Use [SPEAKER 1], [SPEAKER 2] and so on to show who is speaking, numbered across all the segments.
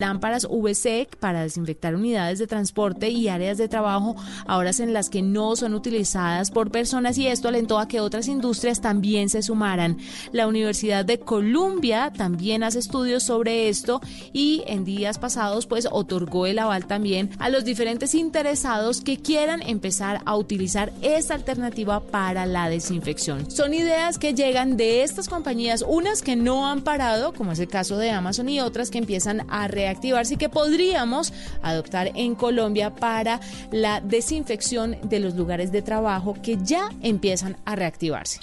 [SPEAKER 1] lámparas VC para desinfectar unidades de transporte y áreas de trabajo a horas en las que no son utilizadas por personas y esto alentó a que otras industrias también se sumaran. La Universidad de Columbia también hace estudios sobre esto y en días pasados pues otorgó el aval también a los diferentes interesados que quieran empezar a utilizar esta alternativa para la desinfección. Son ideas que llegan de estas compañías, unas que no han parado, como es el caso de Amazon y otras que empiezan a reaccionar activarse y que podríamos adoptar en Colombia para la desinfección de los lugares de trabajo que ya empiezan a reactivarse.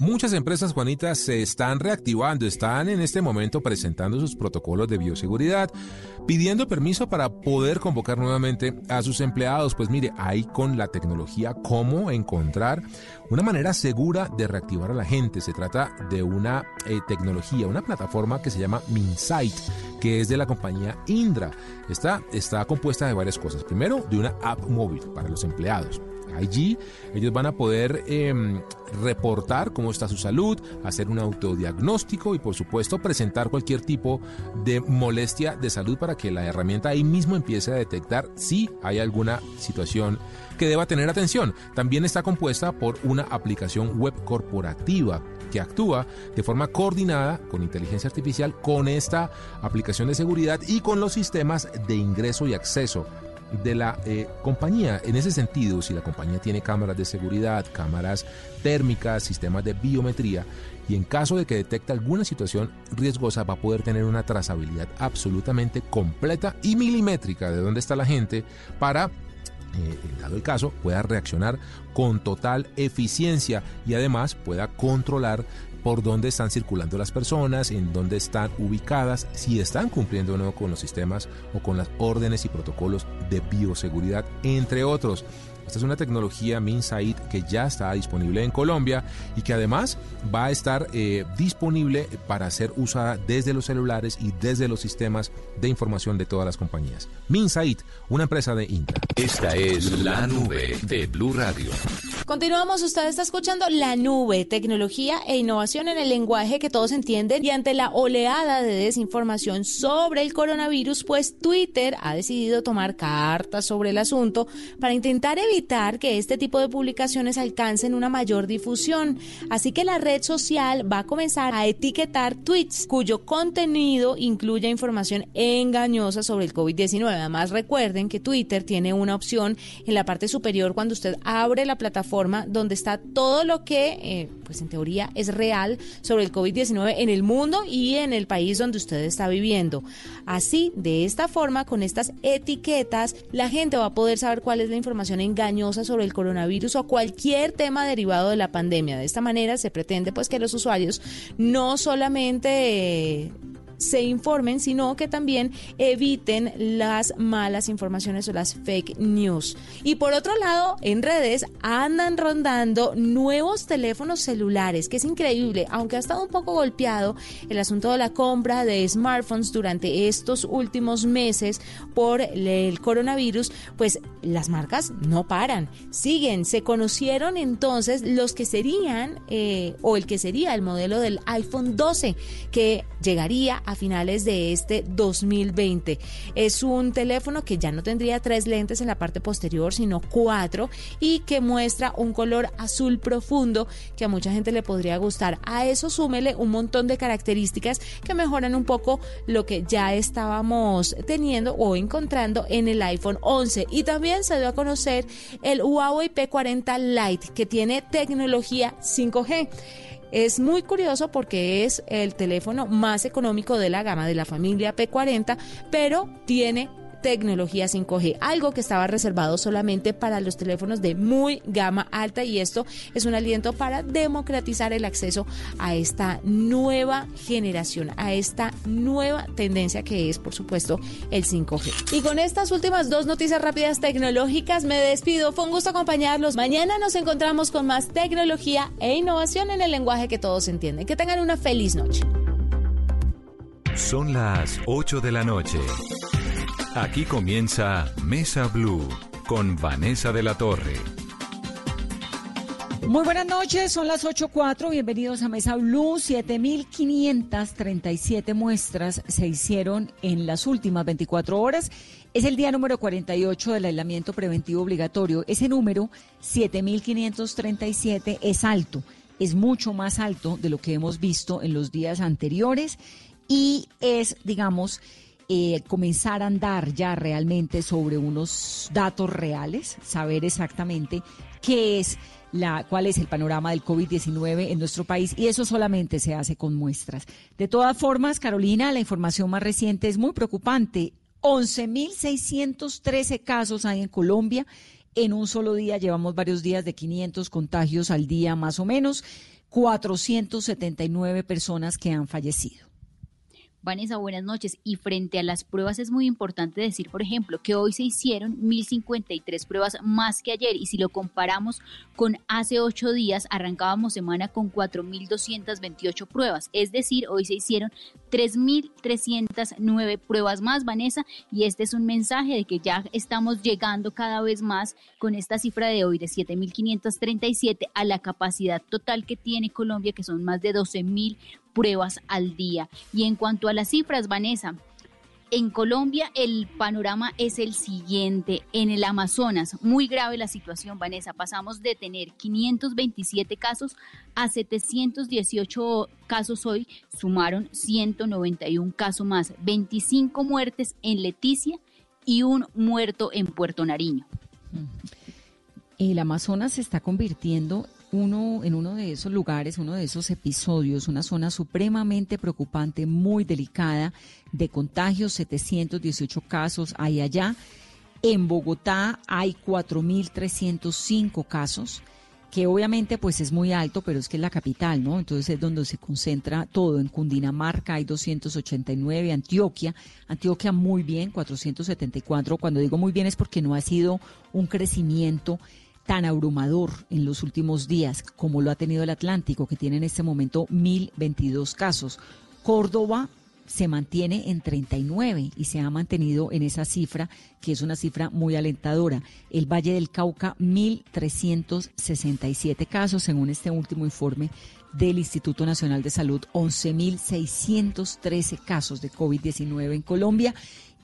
[SPEAKER 2] Muchas empresas, Juanitas, se están reactivando, están en este momento presentando sus protocolos de bioseguridad, pidiendo permiso para poder convocar nuevamente a sus empleados. Pues mire, hay con la tecnología cómo encontrar una manera segura de reactivar a la gente. Se trata de una eh, tecnología, una plataforma que se llama Minsight, que es de la compañía Indra. Esta está compuesta de varias cosas. Primero, de una app móvil para los empleados. Allí ellos van a poder em, reportar cómo está su salud, hacer un autodiagnóstico y por supuesto presentar cualquier tipo de molestia de salud para que la herramienta ahí mismo empiece a detectar si hay alguna situación que deba tener atención. También está compuesta por una aplicación web corporativa que actúa de forma coordinada con inteligencia artificial con esta aplicación de seguridad y con los sistemas de ingreso y acceso de la eh, compañía. En ese sentido, si la compañía tiene cámaras de seguridad, cámaras térmicas, sistemas de biometría, y en caso de que detecte alguna situación riesgosa va a poder tener una trazabilidad absolutamente completa y milimétrica de dónde está la gente para eh, en dado el caso, pueda reaccionar con total eficiencia y además pueda controlar por dónde están circulando las personas, en dónde están ubicadas, si están cumpliendo o no con los sistemas o con las órdenes y protocolos de bioseguridad, entre otros. Esta es una tecnología MinSight que ya está disponible en Colombia y que además va a estar eh, disponible para ser usada desde los celulares y desde los sistemas de información de todas las compañías. MinSight, una empresa de Intra.
[SPEAKER 3] Esta es la nube de Blue Radio.
[SPEAKER 1] Continuamos, usted está escuchando La Nube, tecnología e innovación en el lenguaje que todos entienden y ante la oleada de desinformación sobre el coronavirus, pues Twitter ha decidido tomar cartas sobre el asunto para intentar evitar que este tipo de publicaciones alcancen una mayor difusión. Así que la red social va a comenzar a etiquetar tweets cuyo contenido incluya información engañosa sobre el COVID-19. Además, recuerden que Twitter tiene una opción en la parte superior cuando usted abre la plataforma donde está todo lo que, eh, pues en teoría, es real sobre el COVID-19 en el mundo y en el país donde usted está viviendo. Así, de esta forma, con estas etiquetas, la gente va a poder saber cuál es la información engañosa sobre el coronavirus o cualquier tema derivado de la pandemia. De esta manera se pretende pues que los usuarios no solamente se informen, sino que también eviten las malas informaciones o las fake news. Y por otro lado, en redes andan rondando nuevos teléfonos celulares, que es increíble, aunque ha estado un poco golpeado el asunto de la compra de smartphones durante estos últimos meses por el coronavirus, pues las marcas no paran, siguen. Se conocieron entonces los que serían, eh, o el que sería el modelo del iPhone 12, que llegaría a finales de este 2020. Es un teléfono que ya no tendría tres lentes en la parte posterior, sino cuatro, y que muestra un color azul profundo que a mucha gente le podría gustar. A eso súmele un montón de características que mejoran un poco lo que ya estábamos teniendo o encontrando en el iPhone 11. Y también se dio a conocer el Huawei P40 Lite, que tiene tecnología 5G. Es muy curioso porque es el teléfono más económico de la gama de la familia P40, pero tiene tecnología 5G, algo que estaba reservado solamente para los teléfonos de muy gama alta y esto es un aliento para democratizar el acceso a esta nueva generación, a esta nueva tendencia que es, por supuesto, el 5G. Y con estas últimas dos noticias rápidas tecnológicas me despido. Fue un gusto acompañarlos. Mañana nos encontramos con más tecnología e innovación en el lenguaje que todos entienden. Que tengan una feliz noche.
[SPEAKER 3] Son las 8 de la noche. Aquí comienza Mesa Blue con Vanessa de la Torre.
[SPEAKER 4] Muy buenas noches, son las 8.04, bienvenidos a Mesa Blue. 7.537 muestras se hicieron en las últimas 24 horas. Es el día número 48 del aislamiento preventivo obligatorio. Ese número, 7.537, es alto, es mucho más alto de lo que hemos visto en los días anteriores y es, digamos, eh, comenzar a andar ya realmente sobre unos datos reales, saber exactamente qué es la, cuál es el panorama del COVID-19 en nuestro país y eso solamente se hace con muestras. De todas formas, Carolina, la información más reciente es muy preocupante. 11.613 casos hay en Colombia. En un solo día llevamos varios días de 500 contagios al día más o menos. 479 personas que han fallecido.
[SPEAKER 5] Vanessa, buenas noches. Y frente a las pruebas es muy importante decir, por ejemplo, que hoy se hicieron 1.053 pruebas más que ayer y si lo comparamos con hace ocho días, arrancábamos semana con 4.228 pruebas. Es decir, hoy se hicieron 3.309 pruebas más, Vanessa, y este es un mensaje de que ya estamos llegando cada vez más con esta cifra de hoy de 7.537 a la capacidad total que tiene Colombia, que son más de 12.000 pruebas al día. Y en cuanto a las cifras, Vanessa, en Colombia el panorama es el siguiente. En el Amazonas, muy grave la situación, Vanessa. Pasamos de tener 527 casos a 718 casos hoy. Sumaron 191 casos más, 25 muertes en Leticia y un muerto en Puerto Nariño.
[SPEAKER 4] El Amazonas se está convirtiendo uno, en uno de esos lugares, uno de esos episodios, una zona supremamente preocupante, muy delicada, de contagios, 718 casos hay allá. En Bogotá hay 4.305 casos, que obviamente pues es muy alto, pero es que es la capital, ¿no? Entonces es donde se concentra todo. En Cundinamarca hay 289, Antioquia, Antioquia muy bien, 474. Cuando digo muy bien es porque no ha sido un crecimiento tan abrumador en los últimos días como lo ha tenido el Atlántico, que tiene en este momento 1.022 casos. Córdoba se mantiene en 39 y se ha mantenido en esa cifra, que es una cifra muy alentadora. El Valle del Cauca, 1.367 casos, según este último informe del Instituto Nacional de Salud, 11.613 casos de COVID-19 en Colombia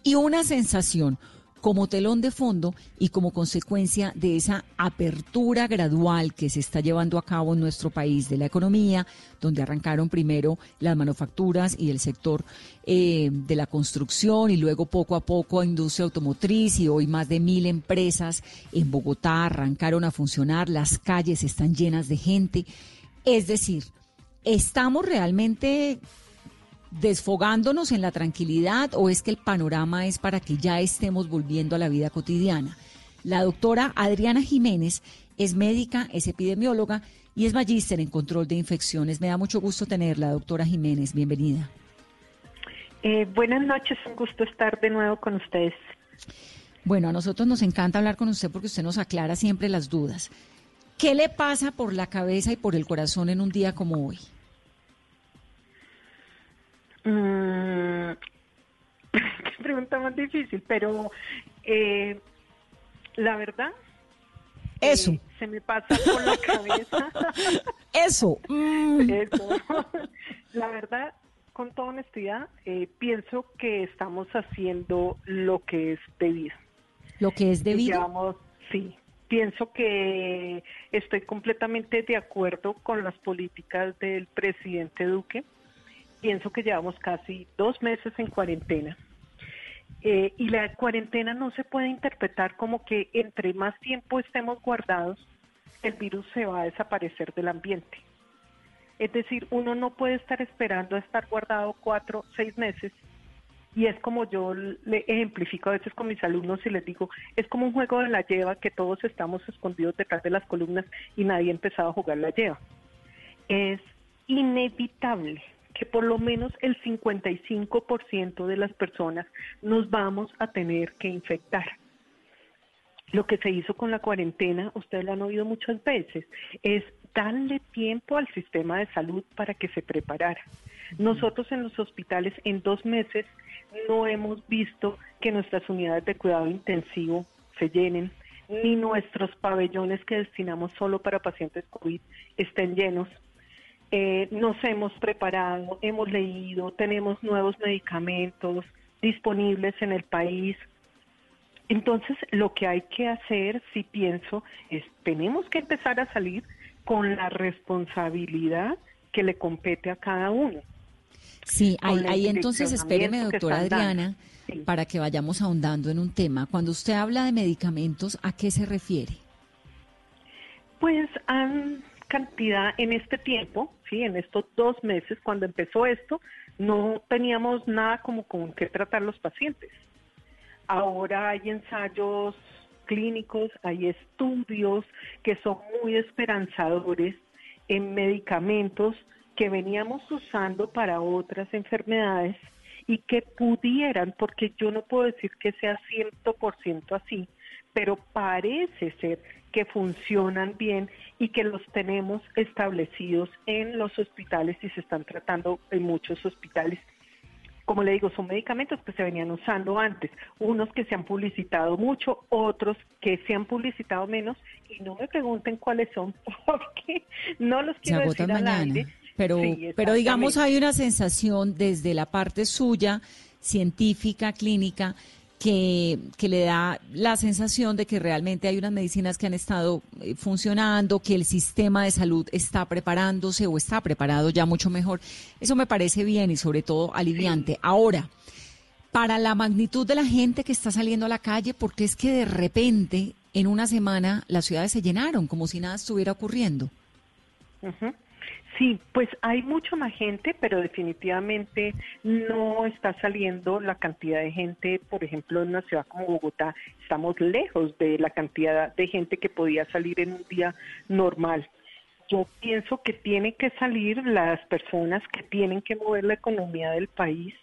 [SPEAKER 4] y una sensación como telón de fondo y como consecuencia de esa apertura gradual que se está llevando a cabo en nuestro país de la economía, donde arrancaron primero las manufacturas y el sector eh, de la construcción y luego poco a poco industria automotriz y hoy más de mil empresas en Bogotá arrancaron a funcionar, las calles están llenas de gente. Es decir, estamos realmente desfogándonos en la tranquilidad o es que el panorama es para que ya estemos volviendo a la vida cotidiana? La doctora Adriana Jiménez es médica, es epidemióloga y es magíster en control de infecciones. Me da mucho gusto tenerla, doctora Jiménez. Bienvenida.
[SPEAKER 6] Eh, buenas noches, un gusto estar de nuevo con ustedes.
[SPEAKER 4] Bueno, a nosotros nos encanta hablar con usted porque usted nos aclara siempre las dudas. ¿Qué le pasa por la cabeza y por el corazón en un día como hoy?
[SPEAKER 6] Mm, qué pregunta más difícil, pero eh, la verdad.
[SPEAKER 4] Eso.
[SPEAKER 6] Eh, se me pasa por la cabeza.
[SPEAKER 4] Eso. Mm.
[SPEAKER 6] Eso. La verdad, con toda honestidad, eh, pienso que estamos haciendo lo que es debido.
[SPEAKER 4] ¿Lo que es debido?
[SPEAKER 6] Digamos, sí. Pienso que estoy completamente de acuerdo con las políticas del presidente Duque pienso que llevamos casi dos meses en cuarentena. Eh, y la cuarentena no se puede interpretar como que entre más tiempo estemos guardados, el virus se va a desaparecer del ambiente. Es decir, uno no puede estar esperando a estar guardado cuatro, seis meses. Y es como yo le ejemplifico a veces con mis alumnos y les digo, es como un juego de la lleva que todos estamos escondidos detrás de las columnas y nadie ha empezado a jugar la lleva. Es inevitable que por lo menos el 55% de las personas nos vamos a tener que infectar. Lo que se hizo con la cuarentena, ustedes lo han oído muchas veces, es darle tiempo al sistema de salud para que se preparara. Nosotros en los hospitales en dos meses no hemos visto que nuestras unidades de cuidado intensivo se llenen, ni nuestros pabellones que destinamos solo para pacientes COVID estén llenos. Eh, nos hemos preparado, hemos leído, tenemos nuevos medicamentos disponibles en el país. Entonces, lo que hay que hacer, si pienso, es tenemos que empezar a salir con la responsabilidad que le compete a cada uno.
[SPEAKER 4] Sí, ahí, entonces espéreme, doctora Adriana, para que vayamos ahondando en un tema. Cuando usted habla de medicamentos, ¿a qué se refiere?
[SPEAKER 6] Pues a cantidad en este tiempo, sí, en estos dos meses, cuando empezó esto, no teníamos nada como con qué tratar los pacientes. Ahora hay ensayos clínicos, hay estudios que son muy esperanzadores en medicamentos que veníamos usando para otras enfermedades y que pudieran, porque yo no puedo decir que sea 100% así, pero parece ser que funcionan bien y que los tenemos establecidos en los hospitales y se están tratando en muchos hospitales como le digo, son medicamentos que se venían usando antes, unos que se han publicitado mucho, otros que se han publicitado menos, y no me pregunten cuáles son, porque no los quiero decir al aire.
[SPEAKER 4] Pero, pero digamos hay una sensación desde la parte suya, científica, clínica, que, le da la sensación de que realmente hay unas medicinas que han estado eh, funcionando, que el sistema de salud está preparándose o está preparado ya mucho mejor. Eso me parece bien y sobre todo aliviante. Ahora, para la magnitud de la gente que está saliendo a la calle, porque es que de repente en una semana las ciudades se llenaron como si nada estuviera ocurriendo.
[SPEAKER 6] Sí, pues hay mucha más gente, pero definitivamente no está saliendo la cantidad de gente, por ejemplo, en una ciudad como Bogotá, estamos lejos de la cantidad de gente que podía salir en un día normal. Yo pienso que tienen que salir las personas que tienen que mover la economía del país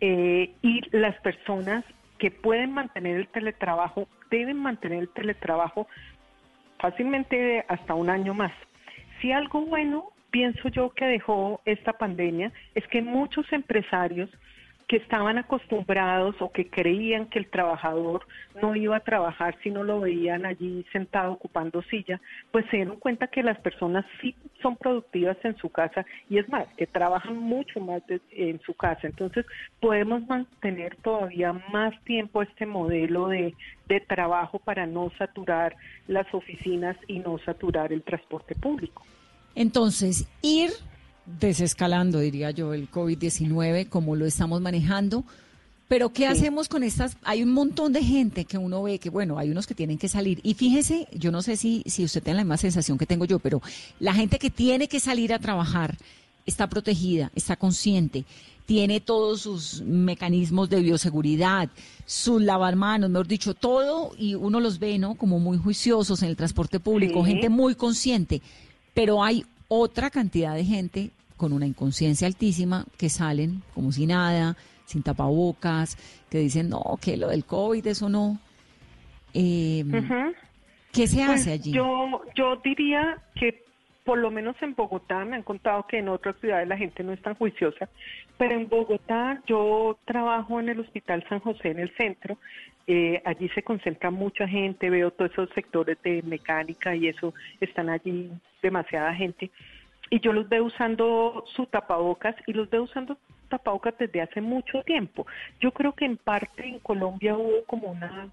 [SPEAKER 6] eh, y las personas que pueden mantener el teletrabajo deben mantener el teletrabajo fácilmente hasta un año más. Si algo bueno pienso yo que dejó esta pandemia es que muchos empresarios que estaban acostumbrados o que creían que el trabajador no iba a trabajar si no lo veían allí sentado ocupando silla, pues se dieron cuenta que las personas sí son productivas en su casa y es más, que trabajan mucho más en su casa. Entonces podemos mantener todavía más tiempo este modelo de, de trabajo para no saturar las oficinas y no saturar el transporte público.
[SPEAKER 4] Entonces, ir desescalando, diría yo, el COVID-19 como lo estamos manejando. Pero ¿qué hacemos con estas? Hay un montón de gente que uno ve que, bueno, hay unos que tienen que salir. Y fíjese, yo no sé si, si usted tiene la misma sensación que tengo yo, pero la gente que tiene que salir a trabajar está protegida, está consciente, tiene todos sus mecanismos de bioseguridad, sus manos, mejor dicho, todo, y uno los ve, ¿no? Como muy juiciosos en el transporte público, gente muy consciente pero hay otra cantidad de gente con una inconsciencia altísima que salen como si nada, sin tapabocas, que dicen, no, que lo del COVID, eso no. Eh, ¿Qué se hace pues allí?
[SPEAKER 6] Yo, yo diría que por lo menos en Bogotá, me han contado que en otras ciudades la gente no es tan juiciosa, pero en Bogotá yo trabajo en el Hospital San José en el centro, eh, allí se concentra mucha gente, veo todos esos sectores de mecánica y eso, están allí demasiada gente, y yo los veo usando su tapabocas y los veo usando tapabocas desde hace mucho tiempo. Yo creo que en parte en Colombia hubo como una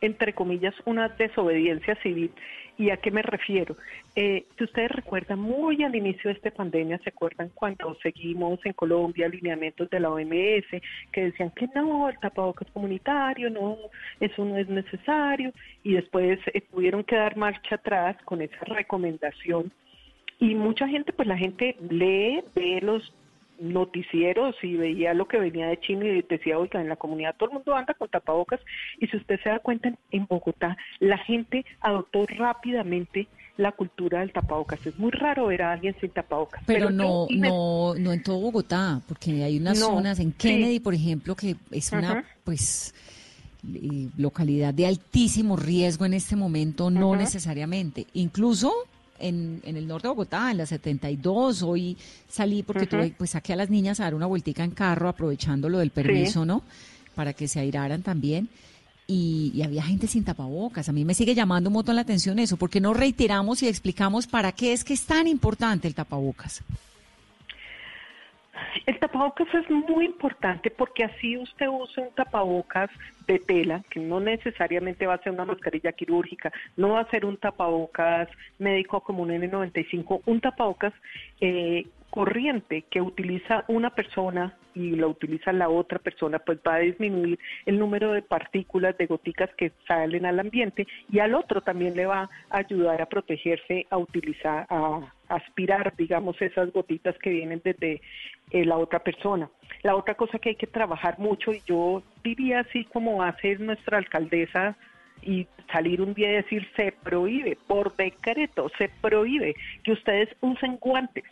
[SPEAKER 6] entre comillas, una desobediencia civil. ¿Y a qué me refiero? Eh, si ustedes recuerdan, muy al inicio de esta pandemia, ¿se acuerdan cuando seguimos en Colombia alineamientos de la OMS que decían que no, el tapabocas comunitario, no, eso no es necesario? Y después eh, tuvieron que dar marcha atrás con esa recomendación. Y mucha gente, pues la gente lee, ve los noticieros y veía lo que venía de China y decía, oiga, en la comunidad todo el mundo anda con tapabocas y si usted se da cuenta en Bogotá, la gente adoptó rápidamente la cultura del tapabocas. Es muy raro ver a alguien sin tapabocas.
[SPEAKER 4] Pero, no, no, no en todo Bogotá, porque hay unas zonas en Kennedy, por ejemplo, que es una, pues localidad de altísimo riesgo en este momento, no necesariamente. Incluso en, en, el norte de Bogotá, en la 72. Hoy salí porque tuve, pues saqué a las niñas a dar una vueltica en carro, aprovechando lo del permiso, ¿no? Para que se airaran también. y, había gente sin tapabocas. A mí me sigue llamando un montón la atención eso, porque no reiteramos y explicamos para qué es que es tan importante el tapabocas.
[SPEAKER 6] El tapabocas es muy importante porque así usted usa un tapabocas de tela, que no necesariamente va a ser una mascarilla quirúrgica, no va a ser un tapabocas médico como un N95, un tapabocas eh, corriente que utiliza una persona y lo utiliza la otra persona, pues va a disminuir el número de partículas, de goticas que salen al ambiente y al otro también le va a ayudar a protegerse, a utilizar, a aspirar, digamos, esas gotitas que vienen desde eh, la otra persona. La otra cosa que hay que trabajar mucho, y yo diría así como hace nuestra alcaldesa y salir un día y decir se prohíbe, por decreto, se prohíbe que ustedes usen guantes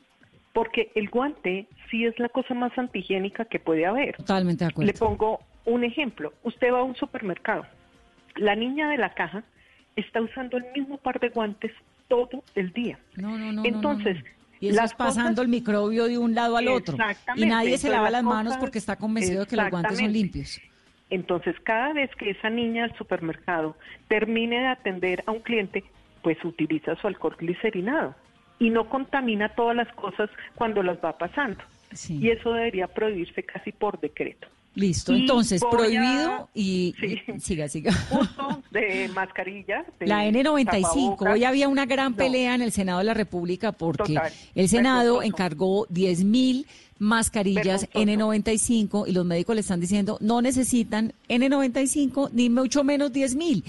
[SPEAKER 6] porque el guante sí es la cosa más antihigiénica que puede haber.
[SPEAKER 4] Totalmente de acuerdo.
[SPEAKER 6] Le pongo un ejemplo. Usted va a un supermercado. La niña de la caja está usando el mismo par de guantes todo el día.
[SPEAKER 4] No, no, no.
[SPEAKER 6] Entonces,
[SPEAKER 4] Y eso es pasando el microbio de un lado al otro. Y nadie se lava las manos porque está convencido de que los guantes son limpios.
[SPEAKER 6] Entonces, cada vez que esa niña del supermercado termine de atender a un cliente, pues utiliza su alcohol glicerinado y no contamina todas las cosas cuando las va pasando. Y eso debería prohibirse casi por decreto.
[SPEAKER 4] Listo, entonces prohibido y, siga, siga.
[SPEAKER 6] Uso de mascarilla.
[SPEAKER 4] la N95. Hoy había una gran pelea en el Senado de la República porque el Senado encargó 10 mil mascarillas N95 y los médicos le están diciendo no necesitan N95 ni mucho menos 10 mil.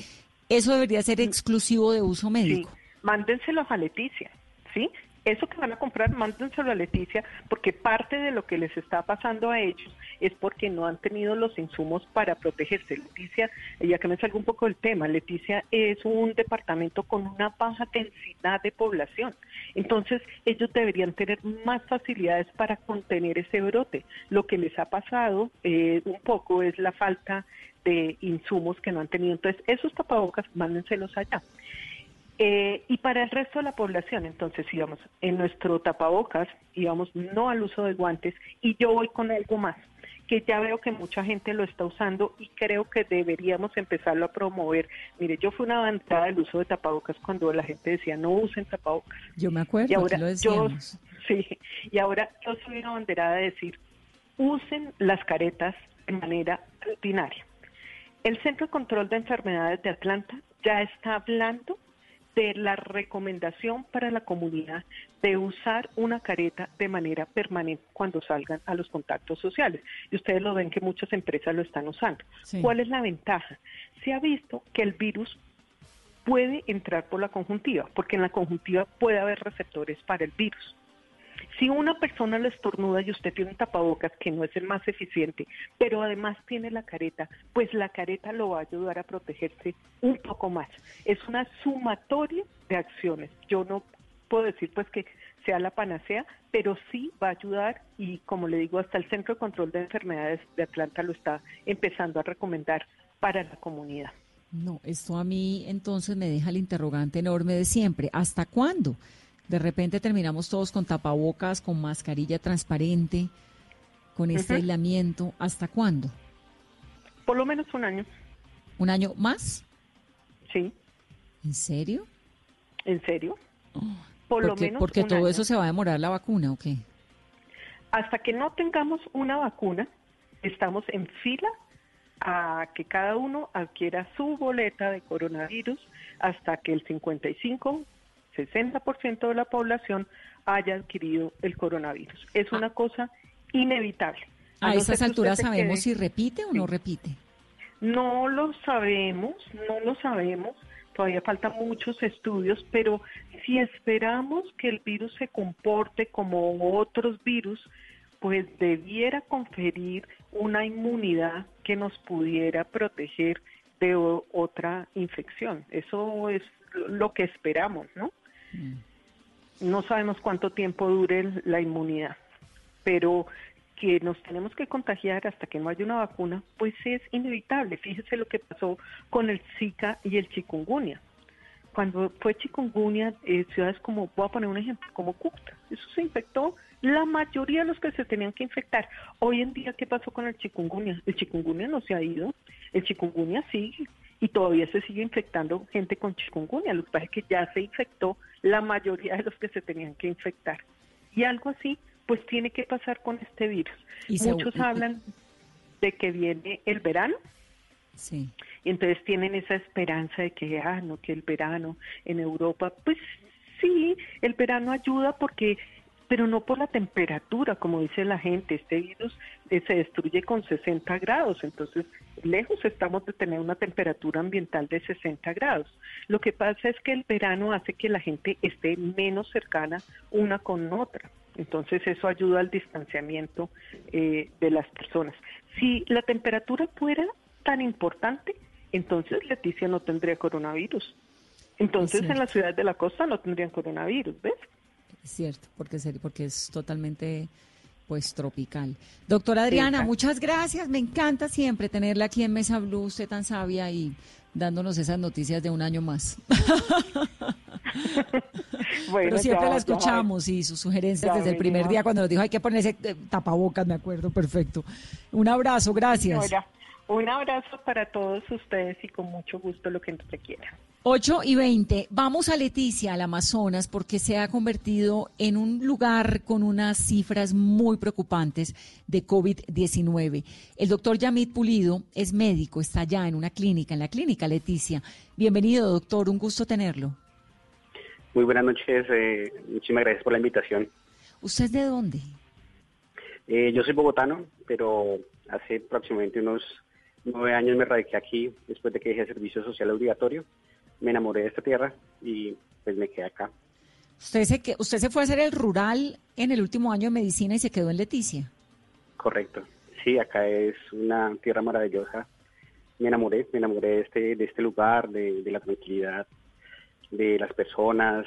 [SPEAKER 4] Eso debería ser exclusivo de uso médico. Sí.
[SPEAKER 6] Mándenselos a Leticia. ¿sí? Eso que van a comprar, mándenselo a Leticia, porque parte de lo que les está pasando a ellos es porque no han tenido los insumos para protegerse. Leticia, ya que me salgo un poco del tema, Leticia es un departamento con una baja densidad de población. Entonces, ellos deberían tener más facilidades para contener ese brote. Lo que les ha pasado eh, un poco es la falta de insumos que no han tenido. Entonces, esos tapabocas, mándenselos allá. Eh, y para el resto de la población, entonces íbamos en nuestro tapabocas, íbamos no al uso de guantes y yo voy con algo más, que ya veo que mucha gente lo está usando y creo que deberíamos empezarlo a promover. Mire, yo fui una avanzada del uso de tapabocas cuando la gente decía no usen tapabocas.
[SPEAKER 4] Yo me acuerdo, y ahora lo yo,
[SPEAKER 6] sí, y ahora yo soy una banderada de decir usen las caretas de manera rutinaria. El Centro de Control de Enfermedades de Atlanta ya está hablando de la recomendación para la comunidad de usar una careta de manera permanente cuando salgan a los contactos sociales. Y ustedes lo ven que muchas empresas lo están usando. ¿Cuál es la ventaja? Se ha visto que el virus puede entrar por la conjuntiva, porque en la conjuntiva puede haber receptores para el virus. Si una persona le estornuda y usted tiene un tapabocas que no es el más eficiente, pero además tiene la careta, pues la careta lo va a ayudar a protegerse un poco más. Es una sumatoria de acciones. Yo no puedo decir pues que sea la panacea, pero sí va a ayudar y como le digo, hasta el Centro de Control de Enfermedades de Atlanta lo está empezando a recomendar para la comunidad.
[SPEAKER 4] No, esto a mí entonces me deja el interrogante enorme de siempre. ¿Hasta cuándo? De repente terminamos todos con tapabocas, con mascarilla transparente, con este aislamiento. ¿Hasta cuándo?
[SPEAKER 6] Por lo menos un año.
[SPEAKER 4] ¿Un año más?
[SPEAKER 6] Sí.
[SPEAKER 4] ¿En serio?
[SPEAKER 6] ¿En serio?
[SPEAKER 4] Oh, Por lo menos. Porque todo eso se va a demorar la vacuna, ¿o qué?
[SPEAKER 6] Hasta que no tengamos una vacuna, estamos en fila a que cada uno adquiera su boleta de coronavirus hasta que el 55 60% de la población haya adquirido el coronavirus. Es una cosa inevitable.
[SPEAKER 4] A, esas alturas sabemos si repite o no repite.
[SPEAKER 6] No lo sabemos, no lo sabemos. Todavía faltan muchos estudios, pero si esperamos que el virus se comporte como otros virus, pues debiera conferir una inmunidad que nos pudiera proteger de otra infección. Eso es lo que esperamos, ¿no? Mm. No sabemos cuánto tiempo dure la inmunidad, pero que nos tenemos que contagiar hasta que no haya una vacuna, pues es inevitable. Fíjese lo que pasó con el Zika y el chikungunya. Cuando fue chikungunya, eh, ciudades como, voy a poner un ejemplo, como Cúcuta, eso se infectó la mayoría de los que se tenían que infectar. Hoy en día, ¿qué pasó con el chikungunya? El chikungunya no se ha ido, el chikungunya sigue y todavía se sigue infectando gente con chikungunya. Lo que pasa es que ya se infectó la mayoría de los que se tenían que infectar. Y algo así, pues tiene que pasar con este virus. Muchos hablan de que viene el verano. Sí. Y entonces tienen esa esperanza de que, ah, no, que el verano en Europa, pues sí, el verano ayuda porque pero no por la temperatura, como dice la gente. Este virus eh, se destruye con 60 grados, entonces lejos estamos de tener una temperatura ambiental de 60 grados. Lo que pasa es que el verano hace que la gente esté menos cercana una con otra. Entonces eso ayuda al distanciamiento eh, de las personas. Si la temperatura fuera tan importante, entonces Leticia no tendría coronavirus. Entonces en las ciudades de la costa no tendrían coronavirus, ¿ves?
[SPEAKER 4] Cierto, porque, porque es totalmente pues tropical. Doctora Adriana, muchas gracias. Me encanta siempre tenerla aquí en Mesa Blue, usted tan sabia y dándonos esas noticias de un año más. Pero siempre la escuchamos y sus sugerencias desde el primer día cuando nos dijo hay que ponerse eh, tapabocas, me acuerdo, perfecto. Un abrazo, gracias.
[SPEAKER 6] Un abrazo para todos ustedes y con mucho gusto lo que nos requieran.
[SPEAKER 4] 8 y 20. Vamos a Leticia, al Amazonas, porque se ha convertido en un lugar con unas cifras muy preocupantes de COVID-19. El doctor Yamit Pulido es médico, está allá en una clínica, en la clínica Leticia. Bienvenido, doctor, un gusto tenerlo.
[SPEAKER 7] Muy buenas noches, eh, muchísimas gracias por la invitación.
[SPEAKER 4] ¿Usted es de dónde?
[SPEAKER 7] Eh, yo soy bogotano, pero hace aproximadamente unos nueve años me radiqué aquí después de que dejé servicio social obligatorio me enamoré de esta tierra y pues me quedé acá.
[SPEAKER 4] Usted se, que, usted se fue a hacer el rural en el último año de medicina y se quedó en Leticia.
[SPEAKER 7] Correcto. Sí, acá es una tierra maravillosa. Me enamoré, me enamoré de este, de este lugar, de, la tranquilidad, de las personas,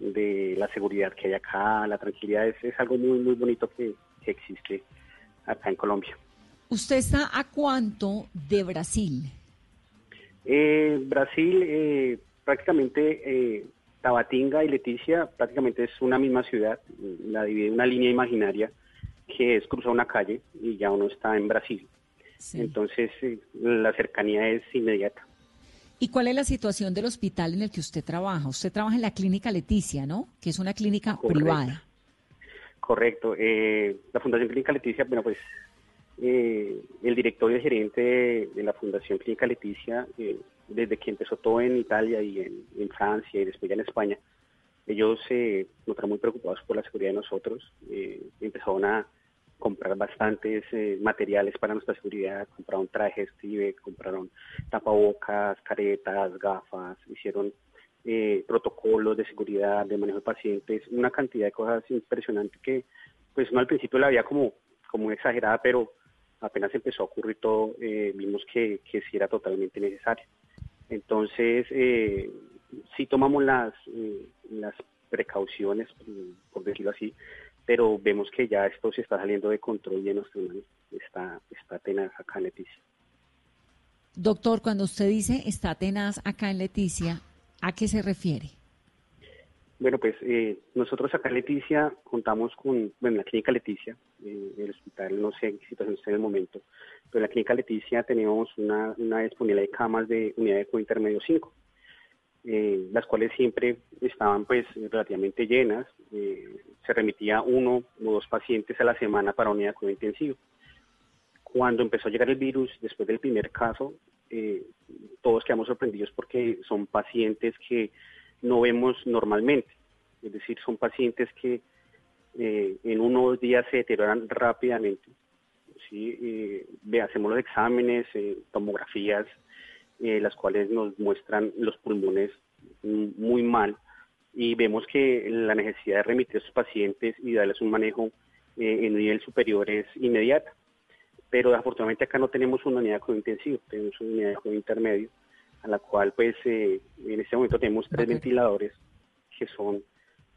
[SPEAKER 7] de la seguridad que hay acá. La tranquilidad es, es algo muy, muy bonito que, que existe acá en Colombia.
[SPEAKER 4] ¿Usted está a cuánto de Brasil?
[SPEAKER 7] Eh, Brasil, eh, prácticamente eh, Tabatinga y Leticia prácticamente es una misma ciudad, la divide una línea imaginaria que es cruzar una calle y ya uno está en Brasil. Entonces eh, la cercanía es inmediata.
[SPEAKER 4] ¿Y cuál es la situación del hospital en el que usted trabaja? Usted trabaja en la clínica Leticia, ¿no? Que es una clínica privada.
[SPEAKER 7] Correcto. la Fundación Clínica Leticia, bueno, pues eh, el directorio gerente de, la Fundación Clínica Leticia, eh, desde que empezó todo en Italia y en, Francia y después ya en España, ellos se eh, notaron muy preocupados por la seguridad de nosotros. Eh, empezaron a comprar bastantes materiales para nuestra seguridad, compraron trajes, compraron tapabocas, caretas, gafas, hicieron protocolos de seguridad, de manejo de pacientes, una cantidad de cosas impresionantes que pues uno al principio la veía como, como exagerada, pero apenas empezó a ocurrir todo, eh, vimos que, que sí era totalmente necesario. Entonces, eh, sí tomamos las, eh, las precauciones, por decirlo así, pero vemos que ya esto se está saliendo de control y en nuestro está, está tenaz acá en Leticia.
[SPEAKER 4] Doctor, cuando usted dice está tenaz acá en Leticia, ¿a qué se refiere?
[SPEAKER 7] Bueno, pues eh, nosotros acá en Leticia contamos con, bueno, la clínica Leticia, eh, el hospital, no sé en qué situación está en el momento, pero en la clínica Leticia tenemos una, una disponibilidad de camas de unidad de cuidado intermedio 5, eh, las cuales siempre estaban pues relativamente llenas, se remitía uno o dos pacientes a la semana para unidad de cuidado intensivo. Cuando empezó a llegar el virus, después del primer caso, todos quedamos sorprendidos porque son pacientes que no vemos normalmente. Es decir, son pacientes que eh, en unos días se deterioran rápidamente. ¿sí? Eh, hacemos los exámenes, eh, tomografías, las cuales nos muestran los pulmones muy mal y vemos que la necesidad de remitir a esos pacientes y darles un manejo en nivel superior es inmediata. Pero afortunadamente acá no tenemos una unidad de cuidado intensivo, tenemos una unidad de cuidado intermedio a la cual pues eh, en este momento tenemos tres ventiladores que son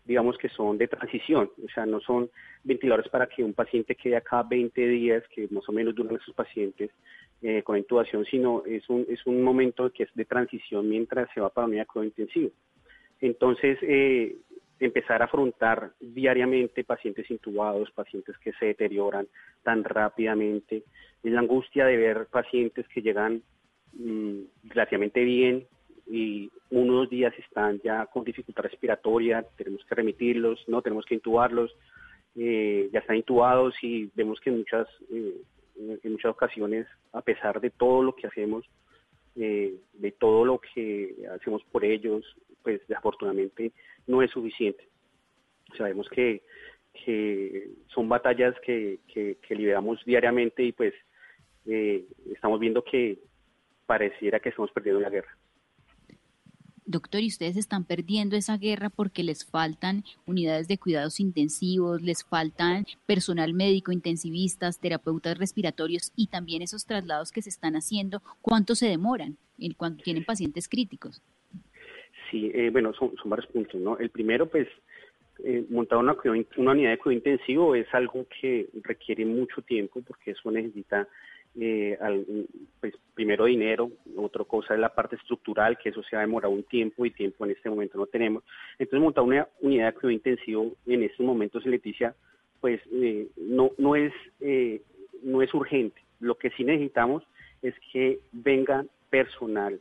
[SPEAKER 7] digamos que son de transición, o sea, no son ventiladores para que un paciente quede acá 20 días, que más o menos duran esos pacientes eh, con intubación, sino es un, es un momento que es de transición mientras se va para unidad intensivo. Entonces, eh, empezar a afrontar diariamente pacientes intubados, pacientes que se deterioran tan rápidamente, es la angustia de ver pacientes que llegan mm, relativamente bien y unos días están ya con dificultad respiratoria, tenemos que remitirlos, no tenemos que intubarlos, eh, ya están intubados y vemos que en muchas, eh, en muchas ocasiones, a pesar de todo lo que hacemos, eh, de todo lo que hacemos por ellos, pues desafortunadamente no es suficiente. Sabemos que, que son batallas que, que, que liberamos diariamente y pues estamos viendo que pareciera que estamos perdiendo la guerra.
[SPEAKER 5] Doctor, y ustedes están perdiendo esa guerra porque les faltan unidades de cuidados intensivos, les faltan personal médico, intensivistas, terapeutas respiratorios y también esos traslados que se están haciendo, ¿cuánto se demoran cuando tienen pacientes críticos?
[SPEAKER 7] Sí, eh, bueno, son, varios puntos, ¿no? El primero, pues, eh, montar una, una unidad de cuidado intensivo es algo que requiere mucho tiempo porque eso necesita eh, al, pues, primero dinero, otra cosa es la parte estructural, que eso se ha demorado un tiempo y tiempo en este momento no tenemos. Entonces montar una unidad de cuidado intensivo en estos momentos en Leticia, pues eh, no, no, es, eh, no es urgente. Lo que sí necesitamos es que venga personal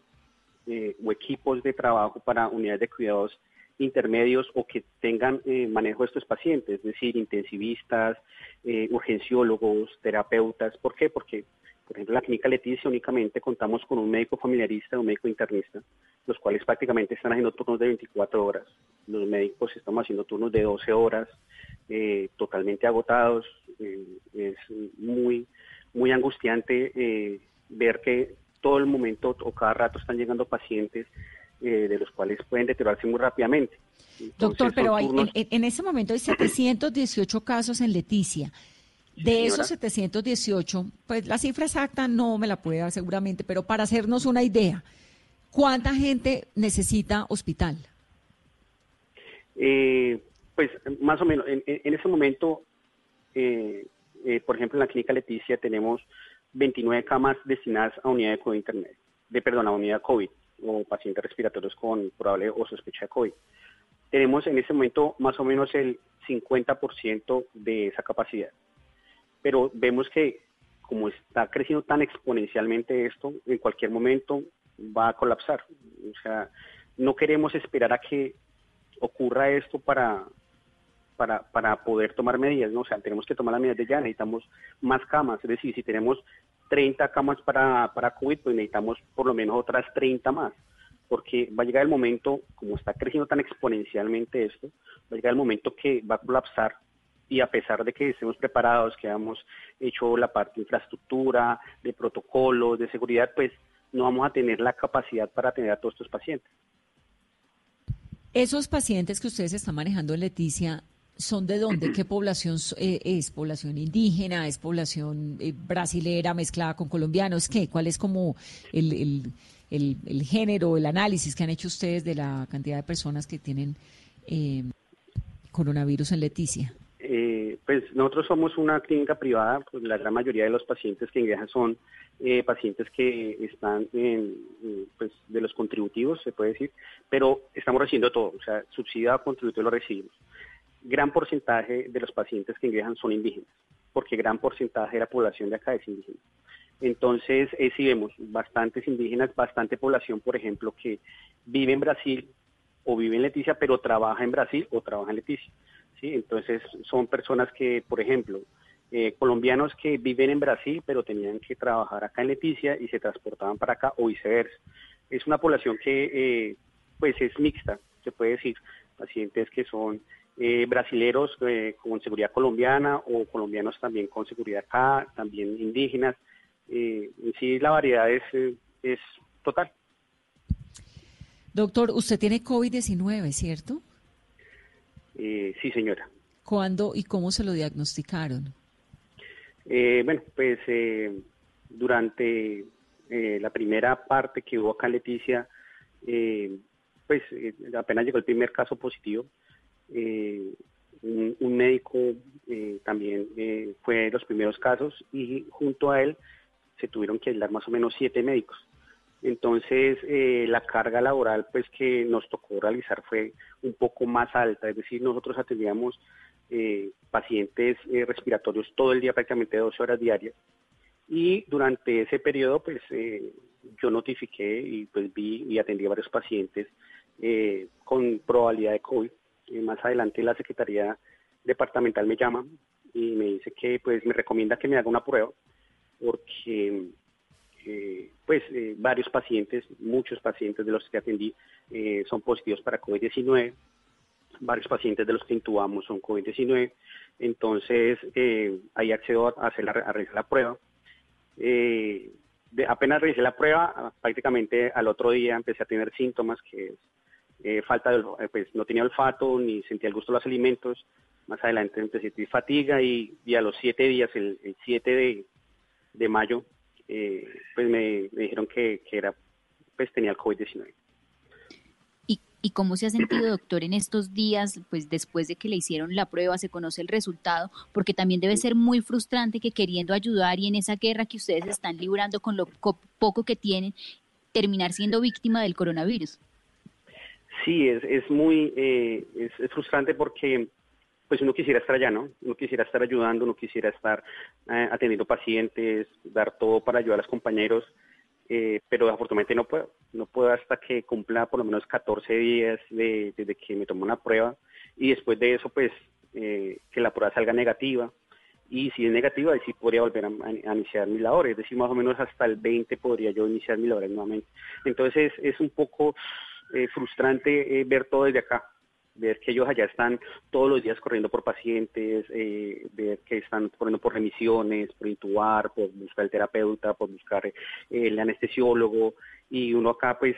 [SPEAKER 7] eh, o equipos de trabajo para unidades de cuidados intermedios o que tengan eh, manejo de estos pacientes, es decir, intensivistas, eh, urgenciólogos, terapeutas. ¿Por qué? Porque, por ejemplo, en la clínica Leticia únicamente contamos con un médico familiarista y un médico internista, los cuales prácticamente están haciendo turnos de 24 horas. Los médicos estamos haciendo turnos de 12 horas, eh, totalmente agotados. es muy, muy angustiante ver que todo el momento o cada rato están llegando pacientes eh, de los cuales pueden deteriorarse muy rápidamente.
[SPEAKER 4] Doctor, pero en, ese momento hay 718 casos en Leticia. De esos 718, pues la cifra exacta no me la puede dar seguramente, pero para hacernos una idea, ¿cuánta gente necesita hospital?
[SPEAKER 7] Eh, pues más o menos, en, ese momento, eh, por ejemplo, en la clínica Leticia tenemos 29 camas destinadas a unidad de COVID internet, de perdón, a unidad COVID o pacientes respiratorios con probable o sospecha de COVID. Tenemos en este momento más o menos el 50% de esa capacidad. Pero vemos que como está creciendo tan exponencialmente esto, en cualquier momento va a colapsar. O sea, no queremos esperar a que ocurra esto para, para, para poder tomar medidas, ¿no? O sea, tenemos que tomar las medidas de ya, necesitamos más camas, es decir, si tenemos 30 camas para, para COVID, pues necesitamos por lo menos otras 30 más, porque va a llegar el momento, como está creciendo tan exponencialmente esto, va a llegar el momento que va a colapsar y a pesar de que estemos preparados, que hayamos hecho la parte de infraestructura, de protocolos, de seguridad, pues no vamos a tener la capacidad para atender a todos estos pacientes.
[SPEAKER 4] Esos pacientes que ustedes están manejando en Leticia, ¿Son de dónde? ¿Qué población eh, es? ¿Población indígena? ¿Es población eh, brasilera mezclada con colombianos? ¿Qué? ¿Cuál es como el, el, el, género, el análisis que han hecho ustedes de la cantidad de personas que tienen eh, coronavirus en Leticia?
[SPEAKER 7] Pues nosotros somos una clínica privada, pues la gran mayoría de los pacientes que ingresan son pacientes que están en, pues de los contributivos, se puede decir, pero estamos recibiendo todo, o sea, subsidiado contributivo lo recibimos gran porcentaje de los pacientes que ingresan son indígenas, porque gran porcentaje de la población de acá es indígena. Entonces, eh, sí vemos bastantes indígenas, bastante población, por ejemplo, que vive en Brasil o vive en Leticia, pero trabaja en Brasil o trabaja en Leticia. ¿Sí? Entonces, son personas que, por ejemplo, eh, colombianos que viven en Brasil, pero tenían que trabajar acá en Leticia y se transportaban para acá o viceversa. Es una población que, eh, pues, es mixta, se puede decir, pacientes que son eh, brasileros eh, con seguridad colombiana o colombianos también con seguridad acá, también indígenas. Eh, en sí, la variedad es, es total.
[SPEAKER 4] Doctor, usted tiene COVID-19, ¿cierto?
[SPEAKER 7] Eh, sí, señora.
[SPEAKER 4] ¿Cuándo y cómo se lo diagnosticaron?
[SPEAKER 7] bueno, pues durante la primera parte que hubo acá en Leticia, pues apenas llegó el primer caso positivo, eh, un, médico eh, también eh, fue de los primeros casos y junto a él se tuvieron que aislar más o menos siete médicos. Entonces, eh, la carga laboral pues que nos tocó realizar fue un poco más alta, es decir, nosotros atendíamos pacientes respiratorios todo el día, prácticamente 12 horas diarias, y durante ese periodo pues yo notifiqué y pues vi y atendí a varios pacientes eh, con probabilidad de COVID. más adelante la Secretaría Departamental me llama y me dice que pues me recomienda que me haga una prueba porque eh, pues eh, varios pacientes, muchos pacientes de los que atendí son positivos para COVID-19, varios pacientes de los que intubamos son COVID-19, entonces ahí accedo a, hacer la, a realizar la prueba. Eh, apenas realicé la prueba, prácticamente al otro día empecé a tener síntomas que eh, falta de, eh, pues no tenía olfato ni sentía el gusto de los alimentos. Más adelante empecé a sentir fatiga y, a los siete días, el, 7 de, mayo, eh, pues me, dijeron que, que, era, pues tenía el COVID-19.
[SPEAKER 5] ¿Y cómo se ha sentido, doctor, en estos días, pues después de que le hicieron la prueba, se conoce el resultado? Porque también debe ser muy frustrante que queriendo ayudar y en esa guerra que ustedes están librando con lo poco que tienen, terminar siendo víctima del coronavirus.
[SPEAKER 7] Sí, es, es muy eh, es, frustrante porque pues uno quisiera estar allá, ¿no? Uno quisiera estar ayudando, uno quisiera estar eh, atendiendo pacientes, dar todo para ayudar a los compañeros, eh, pero afortunadamente no puedo. No puedo hasta que cumpla por lo menos 14 días de, desde que me tomo una prueba y después de eso, pues, eh, que la prueba salga negativa. Y si es negativa, sí podría volver a, iniciar mis labores. Es decir, más o menos hasta el 20 podría yo iniciar mis labores nuevamente. Entonces es, un poco eh, frustrante ver todo desde acá ver que ellos allá están todos los días corriendo por pacientes, eh, ver que están corriendo por remisiones, por intubar, por buscar el terapeuta, por buscar eh, el anestesiólogo y uno acá pues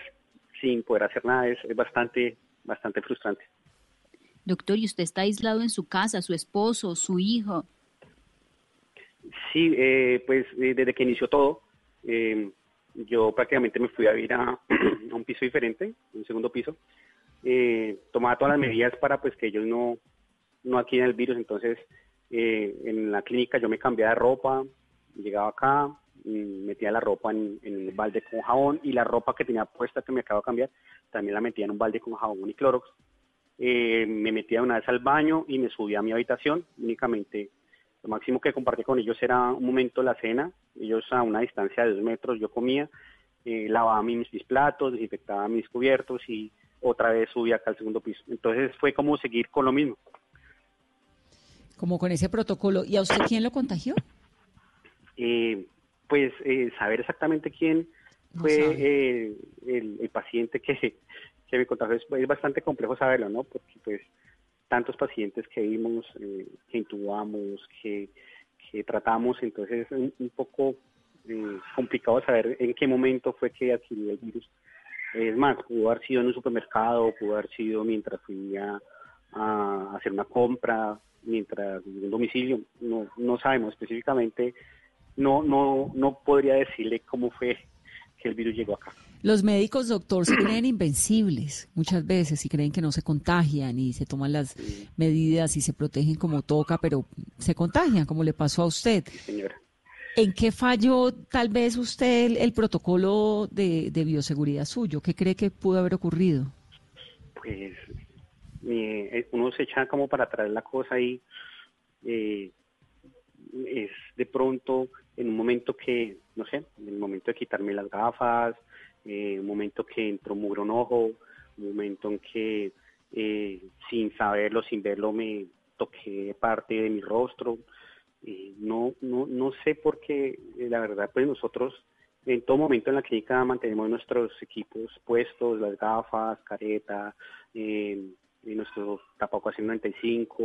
[SPEAKER 7] sin poder hacer nada es, bastante, bastante frustrante.
[SPEAKER 5] Doctor, ¿y usted está aislado en su casa, su esposo, su hijo?
[SPEAKER 7] Sí, eh, pues desde que inició todo, yo prácticamente me fui a vivir a, a un piso diferente, un segundo piso, eh, tomaba todas las medidas para pues que ellos no, no adquieran el virus. Entonces, eh, en la clínica yo me cambiaba de ropa, llegaba acá, metía la ropa en, en, un balde con jabón y la ropa que tenía puesta que me acabo de cambiar, también la metía en un balde con jabón y clorox. Eh, me metía una vez al baño y me subía a mi habitación, únicamente lo máximo que compartí con ellos era un momento la cena, ellos a una distancia de dos metros, yo comía, eh, lavaba mis, mis platos, desinfectaba mis cubiertos y otra vez subí acá al segundo piso. Entonces fue como seguir con lo mismo.
[SPEAKER 4] Como con ese protocolo. ¿Y a usted quién lo contagió?
[SPEAKER 7] Eh, pues eh, saber exactamente quién fue eh, el, paciente que, que me contagió es, bastante complejo saberlo, ¿no? Porque pues tantos pacientes que vimos, que intubamos, que, que tratamos, entonces es un, un poco complicado saber en qué momento fue que adquirió el virus es más, pudo haber sido en un supermercado, pudo haber sido mientras fui a, hacer una compra, mientras en un domicilio, no, no sabemos específicamente, no, no, no podría decirle cómo fue que el virus llegó acá.
[SPEAKER 4] Los médicos, doctor, se creen invencibles muchas veces y creen que no se contagian y se toman las medidas y se protegen como toca, pero se contagian, como le pasó a usted.
[SPEAKER 7] señora.
[SPEAKER 4] ¿En qué falló tal vez usted el, protocolo de, bioseguridad suyo? ¿Qué cree que pudo haber ocurrido?
[SPEAKER 7] Pues eh, uno se echa como para traer la cosa y eh, es de pronto en un momento que, no sé, en el momento de quitarme las gafas, eh, un momento que entró mugre un ojo, un momento en que sin saberlo, sin verlo, me toqué parte de mi rostro no, no, no sé por qué, eh, la verdad, pues nosotros en todo momento en la clínica mantenemos nuestros equipos puestos, las gafas, careta, eh, nuestro tapabocas 95,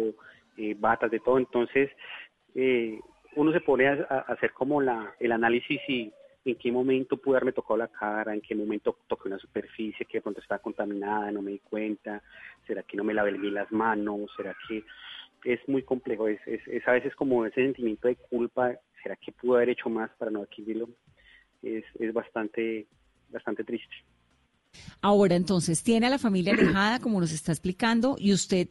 [SPEAKER 7] eh, batas, de todo. Entonces, eh, uno se pone a, hacer como la, el análisis y en qué momento pude haberme tocado la cara, en qué momento toqué una superficie que de pronto estaba contaminada, no me di cuenta, será que no me lavé las manos, será que es muy complejo, es, es, a veces como ese sentimiento de culpa, ¿será que pudo haber hecho más para no adquirirlo? Es, es bastante, bastante triste.
[SPEAKER 4] Ahora, entonces, tiene a la familia alejada, como nos está explicando, y usted,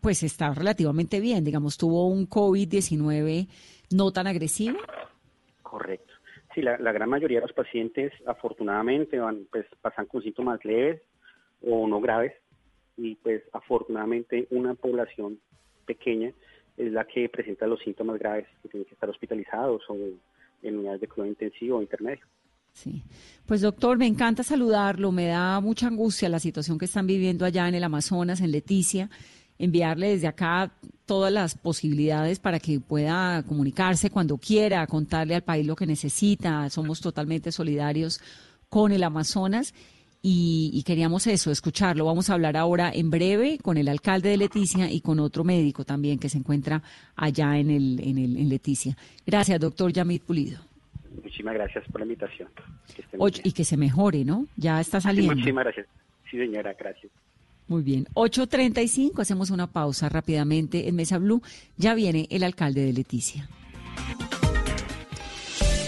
[SPEAKER 4] pues, está relativamente bien, digamos, tuvo un COVID-19 no tan agresivo.
[SPEAKER 7] Correcto. Sí, la, la, gran mayoría de los pacientes, afortunadamente, van, pues, pasan con síntomas leves o no graves, y pues, afortunadamente, una población pequeña es la que presenta los síntomas graves que tienen que estar hospitalizados o en unidades de cuidado intensivo o intermedio.
[SPEAKER 4] Sí. Pues doctor, me encanta saludarlo, me da mucha angustia la situación que están viviendo allá en el Amazonas, en Leticia. Enviarle desde acá todas las posibilidades para que pueda comunicarse cuando quiera, contarle al país lo que necesita. Somos totalmente solidarios con el Amazonas y, queríamos eso, escucharlo. Vamos a hablar ahora en breve con el alcalde de Leticia y con otro médico también que se encuentra allá en, el, en, el, en Leticia. Gracias, doctor Yamit Pulido.
[SPEAKER 7] Muchísimas gracias por la invitación.
[SPEAKER 4] y que se mejore, ¿no? Ya está saliendo.
[SPEAKER 7] muchísimas gracias. Sí, señora, gracias.
[SPEAKER 4] Muy bien. 8.35, hacemos una pausa rápidamente en Mesa Blue. Ya viene el alcalde de Leticia.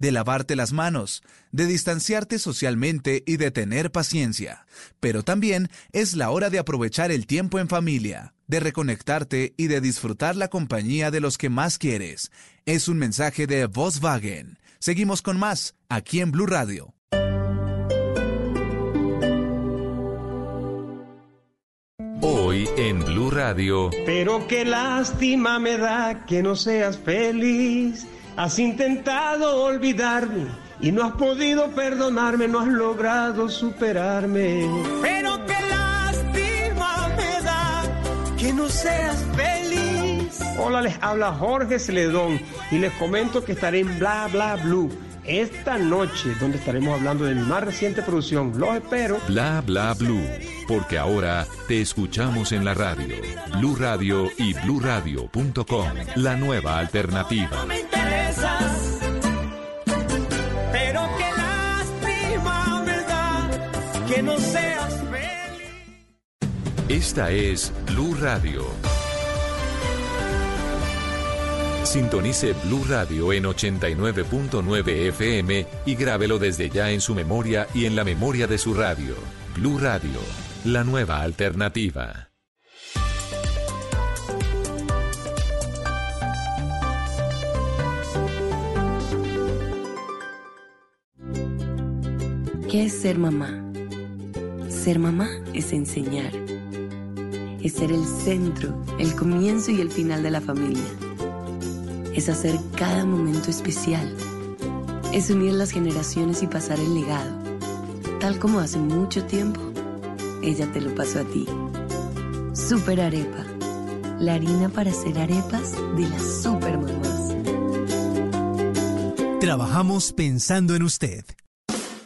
[SPEAKER 8] de lavarte las manos, de distanciarte socialmente y de tener paciencia. Pero también es la hora de aprovechar el tiempo en familia, de reconectarte y de disfrutar la compañía de los que más quieres. Es un mensaje de Volkswagen. Seguimos con más aquí en Blue Radio.
[SPEAKER 3] Hoy en Blue Radio.
[SPEAKER 9] Pero qué lástima me da que no seas feliz. Has intentado olvidarme y no has podido perdonarme, no has logrado superarme. Pero qué lástima me da que no seas feliz. Hola, les habla Jorge Celedón y les comento que estaré en Bla Bla Blue esta noche, donde estaremos hablando de mi más reciente producción. Los espero.
[SPEAKER 3] Bla Bla Blue, porque ahora te escuchamos en la radio. Blue Radio y bluradio.com, la nueva alternativa. Esta es Blue Radio. Sintonice Blue Radio en 89.9 FM y grábelo desde ya en su memoria y en la memoria de su radio. Blue Radio, la nueva alternativa.
[SPEAKER 10] ¿Qué es ser mamá? Ser mamá es enseñar. Es ser el centro, el comienzo y el final de la familia es hacer cada momento especial. Es unir las generaciones y pasar el legado, tal como hace mucho tiempo ella te lo pasó a ti. Super Arepa, la harina para hacer arepas de las super mamás.
[SPEAKER 8] Trabajamos pensando en usted.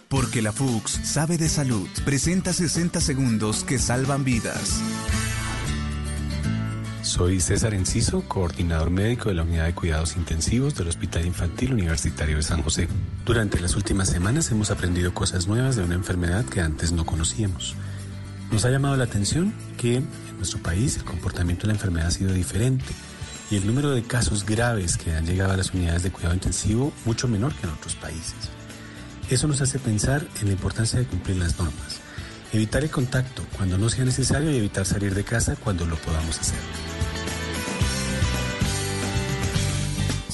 [SPEAKER 8] Porque la FUX sabe de salud. Presenta 60 segundos que salvan vidas.
[SPEAKER 11] Soy César Enciso, coordinador médico de la Unidad de Cuidados Intensivos del Hospital Infantil Universitario de San José. Durante las últimas semanas hemos aprendido cosas nuevas de una enfermedad que antes no conocíamos. Nos ha llamado la atención que en nuestro país el comportamiento de la enfermedad ha sido diferente y el número de casos graves que han llegado a las unidades de cuidado intensivo mucho menor que en otros países. Eso nos hace pensar en la importancia de cumplir las normas, evitar el contacto cuando no sea necesario y evitar salir de casa cuando lo podamos hacer.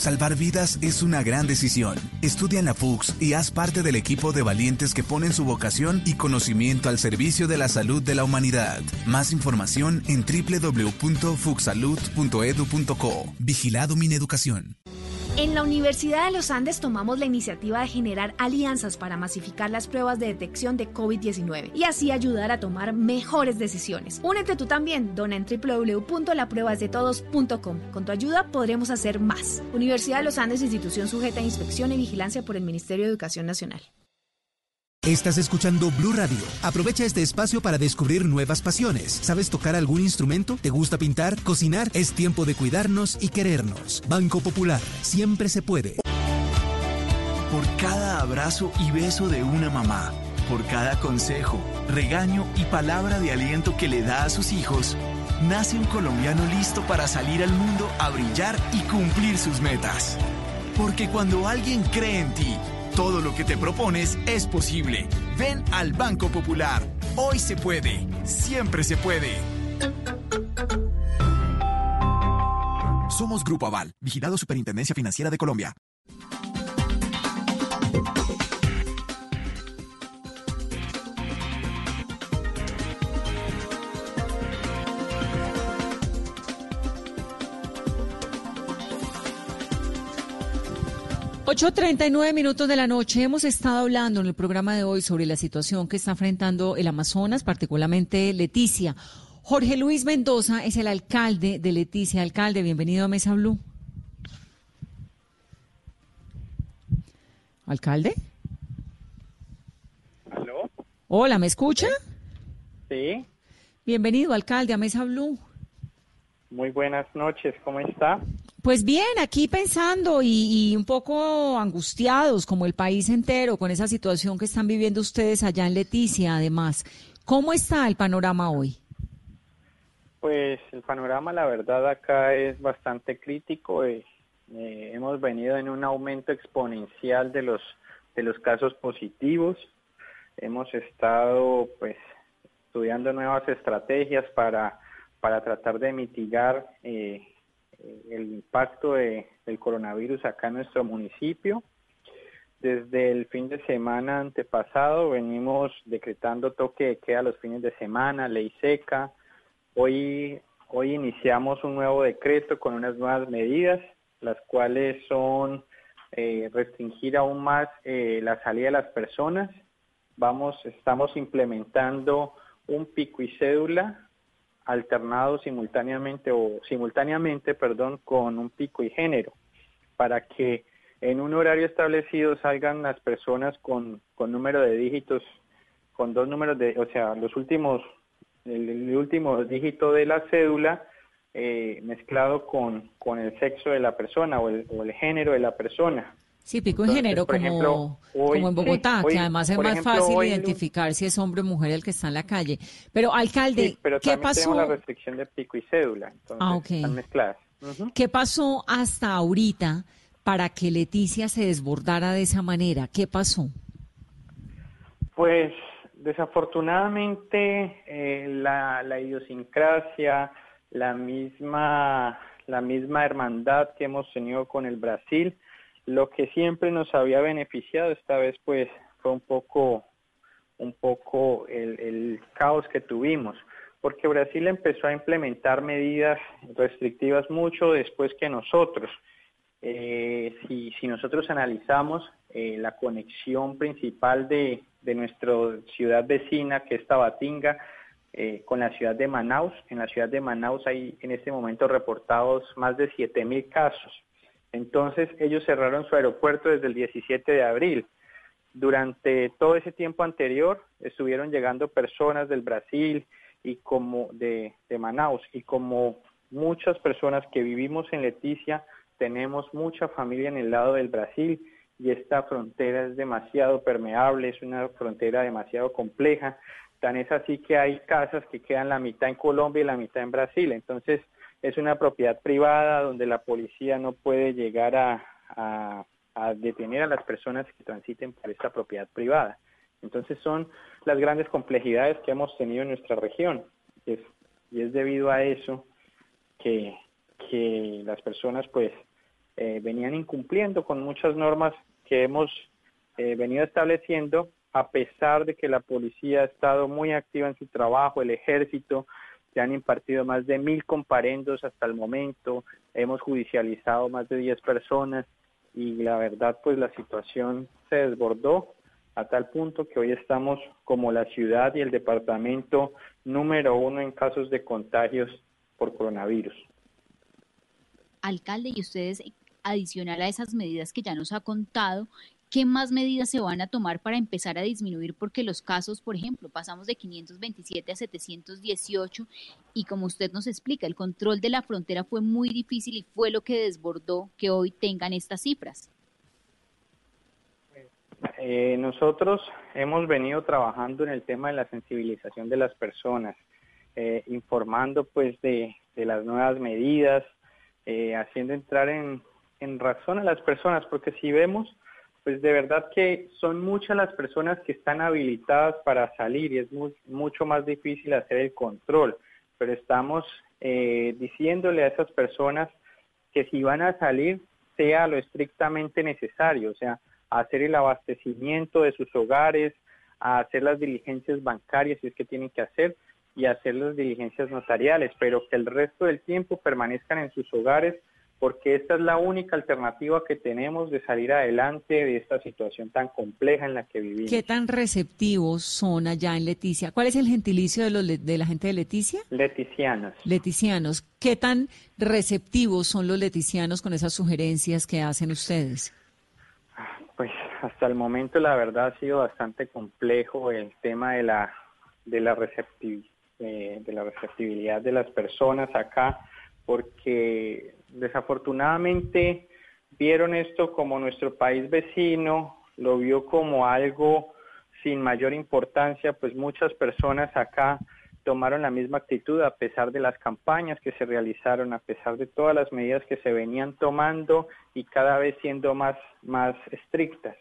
[SPEAKER 8] Salvar vidas es una gran decisión. Estudia en la FUX y haz parte del equipo de valientes que ponen su vocación y conocimiento al servicio de la salud de la humanidad. Más información en www.fuxsalud.edu.co. Vigilado Mineducación.
[SPEAKER 12] En la Universidad de los Andes tomamos la iniciativa de generar alianzas para masificar las pruebas de detección de COVID-19 y así ayudar a tomar mejores decisiones. Únete tú también, dona en www.lapruebasdetodos.com. Con tu ayuda podremos hacer más. Universidad de los Andes, institución sujeta a inspección y vigilancia por el Ministerio de Educación Nacional.
[SPEAKER 8] Estás escuchando Blue Radio. Aprovecha este espacio para descubrir nuevas pasiones. ¿Sabes tocar algún instrumento? ¿Te gusta pintar? ¿Cocinar? Es tiempo de cuidarnos y querernos. Banco Popular. Siempre se puede.
[SPEAKER 13] Por cada abrazo y beso de una mamá, por cada consejo, regaño y palabra de aliento que le da a sus hijos, nace un colombiano listo para salir al mundo a brillar y cumplir sus metas. Porque cuando alguien cree en ti, Todo lo que te propones es posible. Ven al Banco Popular. Hoy se puede. Siempre se puede. Somos Grupo Aval, vigilado Superintendencia Financiera de Colombia.
[SPEAKER 4] 8.39 minutos de la noche. Hemos estado hablando en el programa de hoy sobre la situación que está enfrentando el Amazonas, particularmente Leticia. Jorge Luis Mendoza es el alcalde de Leticia. Alcalde, bienvenido a Mesa Blue. ¿Alcalde?
[SPEAKER 14] ¿Aló?
[SPEAKER 4] Hola, ¿me escucha?
[SPEAKER 14] Sí.
[SPEAKER 4] Bienvenido, alcalde, a Mesa Blue.
[SPEAKER 14] Muy buenas noches, ¿cómo está?
[SPEAKER 4] Pues bien, aquí pensando y, un poco angustiados como el país entero con esa situación que están viviendo ustedes allá en Leticia, además. ¿Cómo está el panorama hoy?
[SPEAKER 14] Pues el panorama, la verdad, acá es bastante crítico. Eh, eh, hemos venido en un aumento exponencial de los de los casos positivos. Hemos estado, pues, estudiando nuevas estrategias para para tratar de mitigar eh, el impacto del coronavirus acá en nuestro municipio. Desde el fin de semana antepasado venimos decretando toque de queda los fines de semana, ley seca. Hoy, hoy iniciamos un nuevo decreto con unas nuevas medidas, las cuales son eh, restringir aún más eh, la salida de las personas. Vamos, estamos implementando un pico y cédula alternado simultáneamente o simultáneamente, perdón, con un pico y género, para que en un horario establecido salgan las personas con, con número de dígitos, con dos números de, o sea, los últimos, el, último dígito de la cédula eh, mezclado con, con el sexo de la persona o el, o el género de la persona.
[SPEAKER 4] Sí, pico en género, como, como en Bogotá, que además es más fácil identificar si es hombre o mujer el que está en la calle. Pero, alcalde, ¿qué pasó?
[SPEAKER 14] la restricción de pico y cédula, entonces ah, están mezcladas.
[SPEAKER 4] ¿Qué pasó hasta ahorita para que Leticia se desbordara de esa manera? ¿Qué pasó?
[SPEAKER 14] Pues, desafortunadamente, eh, la, la idiosincrasia, la misma, la misma hermandad que hemos tenido con el Brasil, lo que siempre nos había beneficiado esta vez pues fue un poco un poco el, caos que tuvimos porque Brasil empezó a implementar medidas restrictivas mucho después que nosotros. Eh, si, si, nosotros analizamos eh, la conexión principal de, de nuestra ciudad vecina, que es Tabatinga, eh, con la ciudad de Manaus, en la ciudad de Manaus hay en este momento reportados más de 7.000 casos. Entonces ellos cerraron su aeropuerto desde el 17 de abril. Durante todo ese tiempo anterior estuvieron llegando personas del Brasil y como de, de Manaus y como muchas personas que vivimos en Leticia tenemos mucha familia en el lado del Brasil y esta frontera es demasiado permeable, es una frontera demasiado compleja. Tan es así que hay casas que quedan la mitad en Colombia y la mitad en Brasil. Entonces, es una propiedad privada donde la policía no puede llegar a, detener a las personas que transiten por esta propiedad privada. Entonces son las grandes complejidades que hemos tenido en nuestra región y es, debido a eso que, las personas pues eh, venían incumpliendo con muchas normas que hemos eh, venido estableciendo a pesar de que la policía ha estado muy activa en su trabajo, el ejército, se han impartido más de mil comparendos hasta el momento, hemos judicializado más de diez personas y la verdad pues la situación se desbordó a tal punto que hoy estamos como la ciudad y el departamento número uno en casos de contagios por coronavirus.
[SPEAKER 5] Alcalde, y ustedes, adicional a esas medidas que ya nos ha contado, ¿Qué más medidas se van a tomar para empezar a disminuir? Porque los casos, por ejemplo, pasamos de 527 a 718 y como usted nos explica, el control de la frontera fue muy difícil y fue lo que desbordó que hoy tengan estas cifras.
[SPEAKER 14] Eh, nosotros hemos venido trabajando en el tema de la sensibilización de las personas, eh, informando pues de, las nuevas medidas, eh, haciendo entrar en razón a las personas, porque si vemos pues de verdad que son muchas las personas que están habilitadas para salir y es mucho más difícil hacer el control, pero estamos eh, diciéndole a esas personas que si van a salir sea lo estrictamente necesario, o sea, hacer el abastecimiento de sus hogares, hacer las diligencias bancarias si es que tienen que hacer y hacer las diligencias notariales, pero que el resto del tiempo permanezcan en sus hogares porque esta es la única alternativa que tenemos de salir adelante de esta situación tan compleja en la que vivimos.
[SPEAKER 4] ¿Qué tan receptivos son allá en Leticia? ¿Cuál es el gentilicio de, los, de la gente de Leticia?
[SPEAKER 14] Leticianos.
[SPEAKER 4] Leticianos. ¿Qué tan receptivos son los leticianos con esas sugerencias que hacen ustedes?
[SPEAKER 14] Pues hasta el momento la verdad ha sido bastante complejo el tema de la de la eh, de la receptibilidad de las personas acá porque desafortunadamente vieron esto como nuestro país vecino, lo vio como algo sin mayor importancia, pues muchas personas acá tomaron la misma actitud a pesar de las campañas que se realizaron, a pesar de todas las medidas que se venían tomando y cada vez siendo más, más estrictas.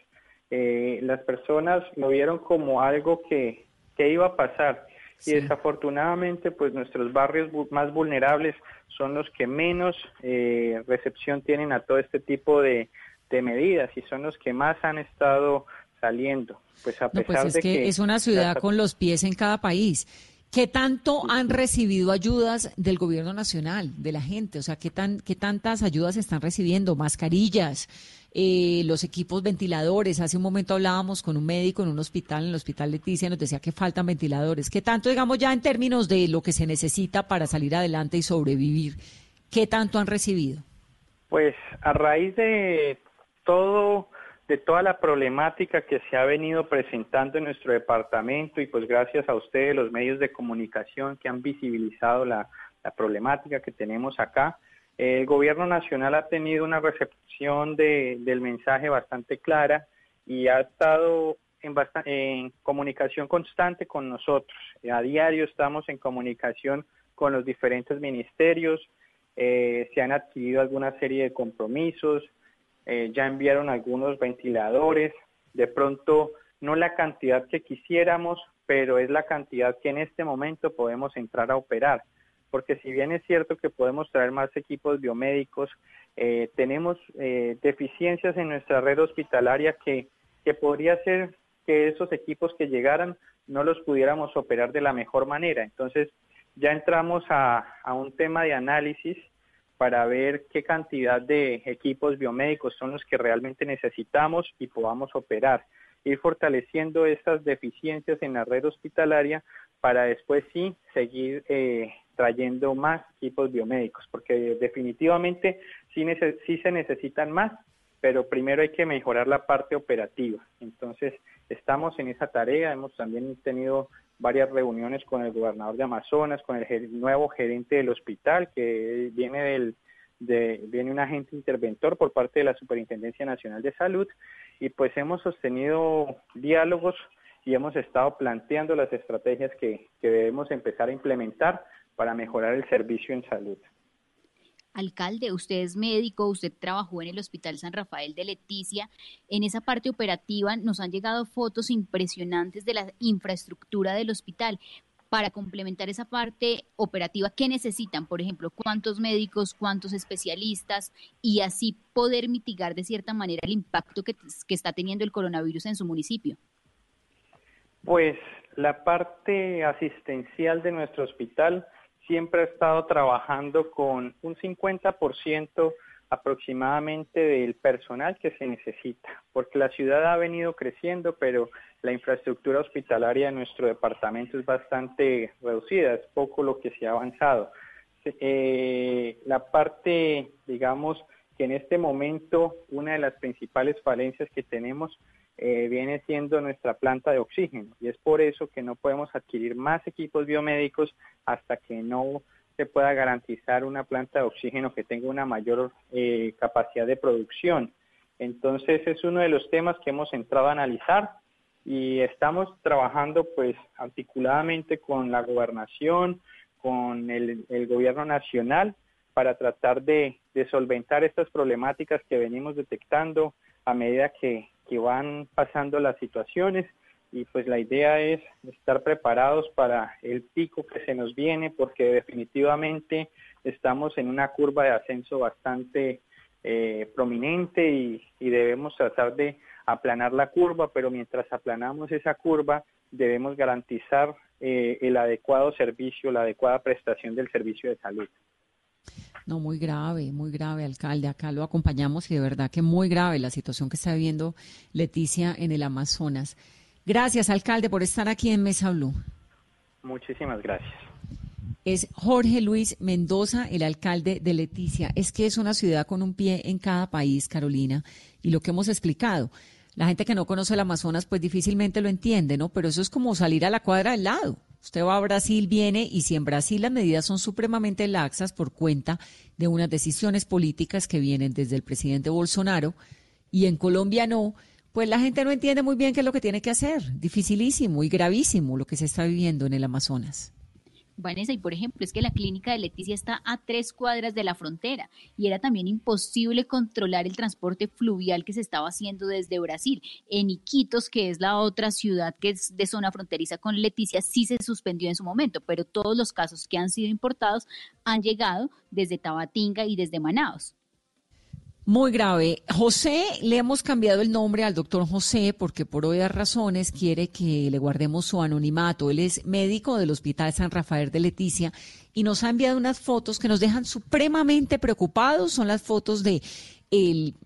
[SPEAKER 14] Eh, las personas lo vieron como algo que, que iba a pasar y desafortunadamente pues nuestros barrios más vulnerables son los que menos eh, recepción tienen a todo este tipo de, medidas y son los que más han estado saliendo. Pues a
[SPEAKER 4] pues,
[SPEAKER 14] pesar
[SPEAKER 4] es
[SPEAKER 14] de
[SPEAKER 4] que, es una ciudad con los pies en cada país. ¿Qué tanto han recibido ayudas del gobierno nacional, de la gente? O sea, ¿qué, tan, qué tantas ayudas están recibiendo? Mascarillas, eh, los equipos ventiladores. Hace un momento hablábamos con un médico en un hospital, en el hospital Leticia, nos decía que faltan ventiladores. ¿Qué tanto, digamos, ya en términos de lo que se necesita para salir adelante y sobrevivir, qué tanto han recibido?
[SPEAKER 14] Pues a raíz de todo de toda la problemática que se ha venido presentando en nuestro departamento y pues gracias a ustedes, los medios de comunicación que han visibilizado la, problemática que tenemos acá, el gobierno nacional ha tenido una recepción del mensaje bastante clara y ha estado en, en comunicación constante con nosotros. A diario estamos en comunicación con los diferentes ministerios, eh, se han adquirido alguna serie de compromisos, eh, ya enviaron algunos ventiladores, de pronto no la cantidad que quisiéramos, pero es la cantidad que en este momento podemos entrar a operar. Porque si bien es cierto que podemos traer más equipos biomédicos, eh, tenemos eh, deficiencias en nuestra red hospitalaria que, que podría ser que esos equipos que llegaran no los pudiéramos operar de la mejor manera. Entonces ya entramos a, a un tema de análisis para ver qué cantidad de equipos biomédicos son los que realmente necesitamos y podamos operar. Ir fortaleciendo estas deficiencias en la red hospitalaria para después sí seguir eh, trayendo más equipos biomédicos, porque definitivamente sí, se necesitan más, pero primero hay que mejorar la parte operativa. Entonces, estamos en esa tarea, hemos también tenido varias reuniones con el gobernador de Amazonas, con el nuevo gerente del hospital, que viene del de, viene un agente interventor por parte de la Superintendencia Nacional de Salud y pues hemos sostenido diálogos y hemos estado planteando las estrategias que debemos empezar a implementar para mejorar el servicio en salud.
[SPEAKER 5] Alcalde, usted es médico, usted trabajó en el Hospital San Rafael de Leticia. En esa parte operativa nos han llegado fotos impresionantes de la infraestructura del hospital. Para complementar esa parte operativa, ¿qué necesitan? Por ejemplo, ¿cuántos médicos, cuántos especialistas? Y así poder mitigar de cierta manera el impacto que, que está teniendo el coronavirus en su municipio.
[SPEAKER 14] Pues la parte asistencial de nuestro hospital siempre ha estado trabajando con un 50% aproximadamente del personal que se necesita, porque la ciudad ha venido creciendo, pero la infraestructura hospitalaria de nuestro departamento es bastante reducida, es poco lo que se ha avanzado. Eh, la parte, digamos, que en este momento una de las principales falencias que tenemos eh, viene siendo nuestra planta de oxígeno y es por eso que no podemos adquirir más equipos biomédicos hasta que no se pueda garantizar una planta de oxígeno que tenga una mayor eh, capacidad de producción. Entonces es uno de los temas que hemos entrado a analizar y estamos trabajando pues articuladamente con la gobernación, con el, gobierno nacional para tratar de solventar estas problemáticas que venimos detectando a medida que, que van pasando las situaciones y pues la idea es estar preparados para el pico que se nos viene porque definitivamente estamos en una curva de ascenso bastante eh, prominente y, debemos tratar de aplanar la curva, pero mientras aplanamos esa curva debemos garantizar eh, el adecuado servicio, la adecuada prestación del servicio de salud.
[SPEAKER 4] No, muy grave, muy grave, alcalde. Acá lo acompañamos y de verdad que muy grave la situación que está viviendo Leticia en el Amazonas. Gracias, alcalde, por estar aquí en Mesa Blue.
[SPEAKER 14] Muchísimas gracias.
[SPEAKER 4] Es Jorge Luis Mendoza, el alcalde de Leticia. Es que es una ciudad con un pie en cada país, Carolina, y lo que hemos explicado. La gente que no conoce el Amazonas, pues difícilmente lo entiende, ¿no? Pero eso es como salir a la cuadra del lado. Usted va a Brasil, viene, y si en Brasil las medidas son supremamente laxas por cuenta de unas decisiones políticas que vienen desde el presidente Bolsonaro, y en Colombia no, pues la gente no entiende muy bien qué es lo que tiene que hacer. Dificilísimo y gravísimo lo que se está viviendo en el Amazonas.
[SPEAKER 5] Vanessa, y por ejemplo, es que la clínica de Leticia está a tres cuadras de la frontera y era también imposible controlar el transporte fluvial que se estaba haciendo desde Brasil. En Iquitos, que es la otra ciudad que es de zona fronteriza con Leticia, sí se suspendió en su momento, pero todos los casos que han sido importados han llegado desde Tabatinga y desde Manaos.
[SPEAKER 4] Muy grave. José, le hemos cambiado el nombre al doctor José porque por obvias razones quiere que le guardemos su anonimato. Él es médico del Hospital San Rafael de Leticia y nos ha enviado unas fotos que nos dejan supremamente preocupados. Son las fotos de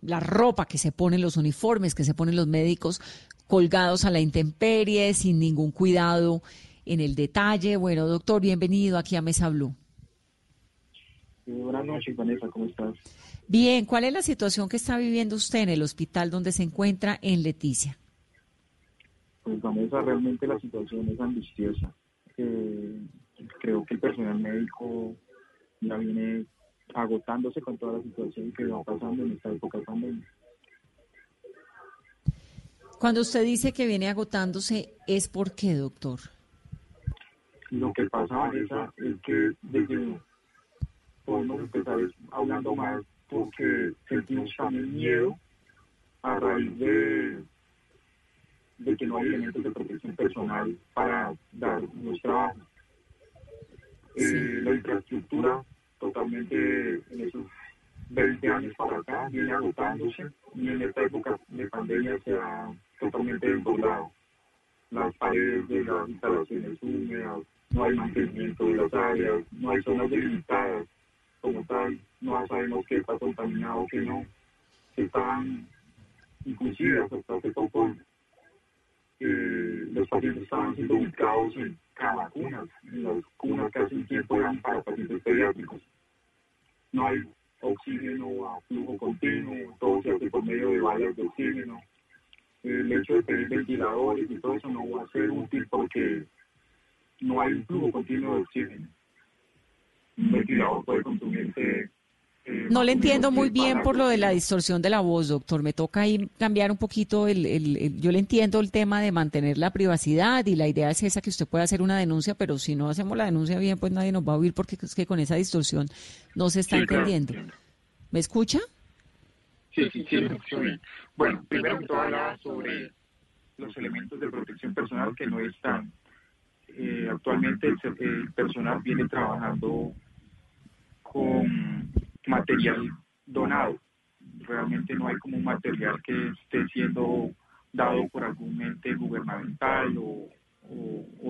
[SPEAKER 4] la ropa que se ponen, los uniformes que se ponen los médicos colgados a la intemperie, sin ningún cuidado en el detalle. Bueno, doctor, bienvenido aquí a Mesa Blue.
[SPEAKER 15] Buenas noches, Vanessa, ¿cómo estás?
[SPEAKER 4] Bien, ¿cuál es la situación que está viviendo usted en el hospital donde se encuentra en Leticia?
[SPEAKER 15] Pues Vanessa, realmente la situación es angustiosa. Eh, creo que el personal médico ya viene agotándose con toda la situación que va pasando en esta época de pandemia.
[SPEAKER 4] Cuando usted dice que viene agotándose, ¿es por qué, doctor?
[SPEAKER 15] Lo que pasa, Vanessa, es que desde podemos empezar hablando más porque sentimos también miedo a raíz de, de que no hay elementos de protección personal para dar nuestra trabajo. Eh, la infraestructura totalmente en esos 20 años para acá viene agotándose y en esta época de pandemia se ha totalmente desbordado. Las paredes de las instalaciones húmedas, no hay mantenimiento de las áreas, no hay zonas delimitadas como tal, no sabemos qué está contaminado, qué no, están, inclusive hasta hace poco, eh, los pacientes estaban siendo ubicados en vacunas, en las cunas que hace un tiempo eran para pacientes pediátricos. No hay oxígeno a flujo continuo, todo se hace por medio de balas de oxígeno. El hecho de tener ventiladores y todo eso no va a ser útil porque no hay un flujo continuo de oxígeno. Eh,
[SPEAKER 4] no le entiendo muy bien por lo de la distorsión de la voz, doctor. Me toca ahí cambiar un poquito el, el, Yo le entiendo el tema de mantener la privacidad y la idea es esa que usted puede hacer una denuncia, pero si no hacemos la denuncia bien, pues nadie nos va a oír porque es que con esa distorsión no se está entendiendo. ¿Me escucha?
[SPEAKER 15] Sí, sí, sí, Bueno, primero que todo hablaba sobre los elementos de protección personal que no están. Eh, actualmente el personal viene trabajando con material donado. Realmente no hay como un material que esté siendo dado por algún ente gubernamental o,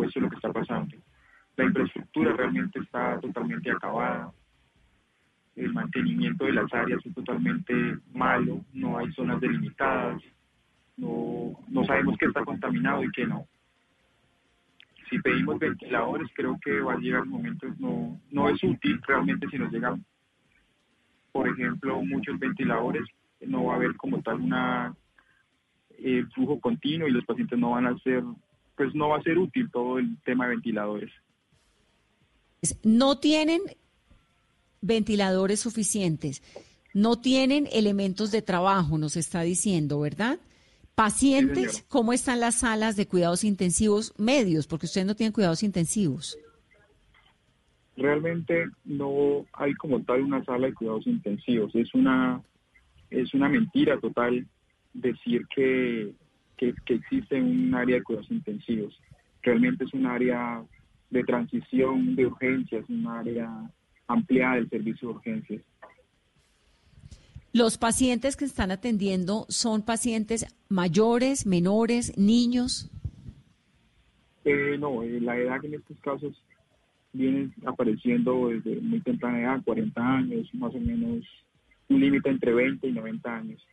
[SPEAKER 15] eso es lo que está pasando. La infraestructura realmente está totalmente acabada. El mantenimiento de las áreas es totalmente malo, no hay zonas delimitadas, no, no sabemos qué está contaminado y qué no si pedimos ventiladores, creo que va a llegar momentos, no, no es útil realmente si nos llegan, por ejemplo, muchos ventiladores, no va a haber como tal una eh, flujo continuo y los pacientes no van a ser, pues no va a ser útil todo el tema de ventiladores.
[SPEAKER 4] No tienen ventiladores suficientes, no tienen elementos de trabajo, nos está diciendo, ¿verdad? Pacientes, ¿cómo están las salas de cuidados intensivos medios? Porque ustedes no tienen cuidados intensivos.
[SPEAKER 15] Realmente no hay como tal una sala de cuidados intensivos. Es una, es una mentira total decir que, que, existe un área de cuidados intensivos. Realmente es un área de transición de urgencias, un área ampliada del servicio de urgencias.
[SPEAKER 4] ¿Los pacientes que están atendiendo son pacientes mayores, menores, niños?
[SPEAKER 15] Eh, no, eh, la edad en estos casos viene apareciendo desde muy temprana edad, 40 años, más o menos un límite entre 20 y 90 años.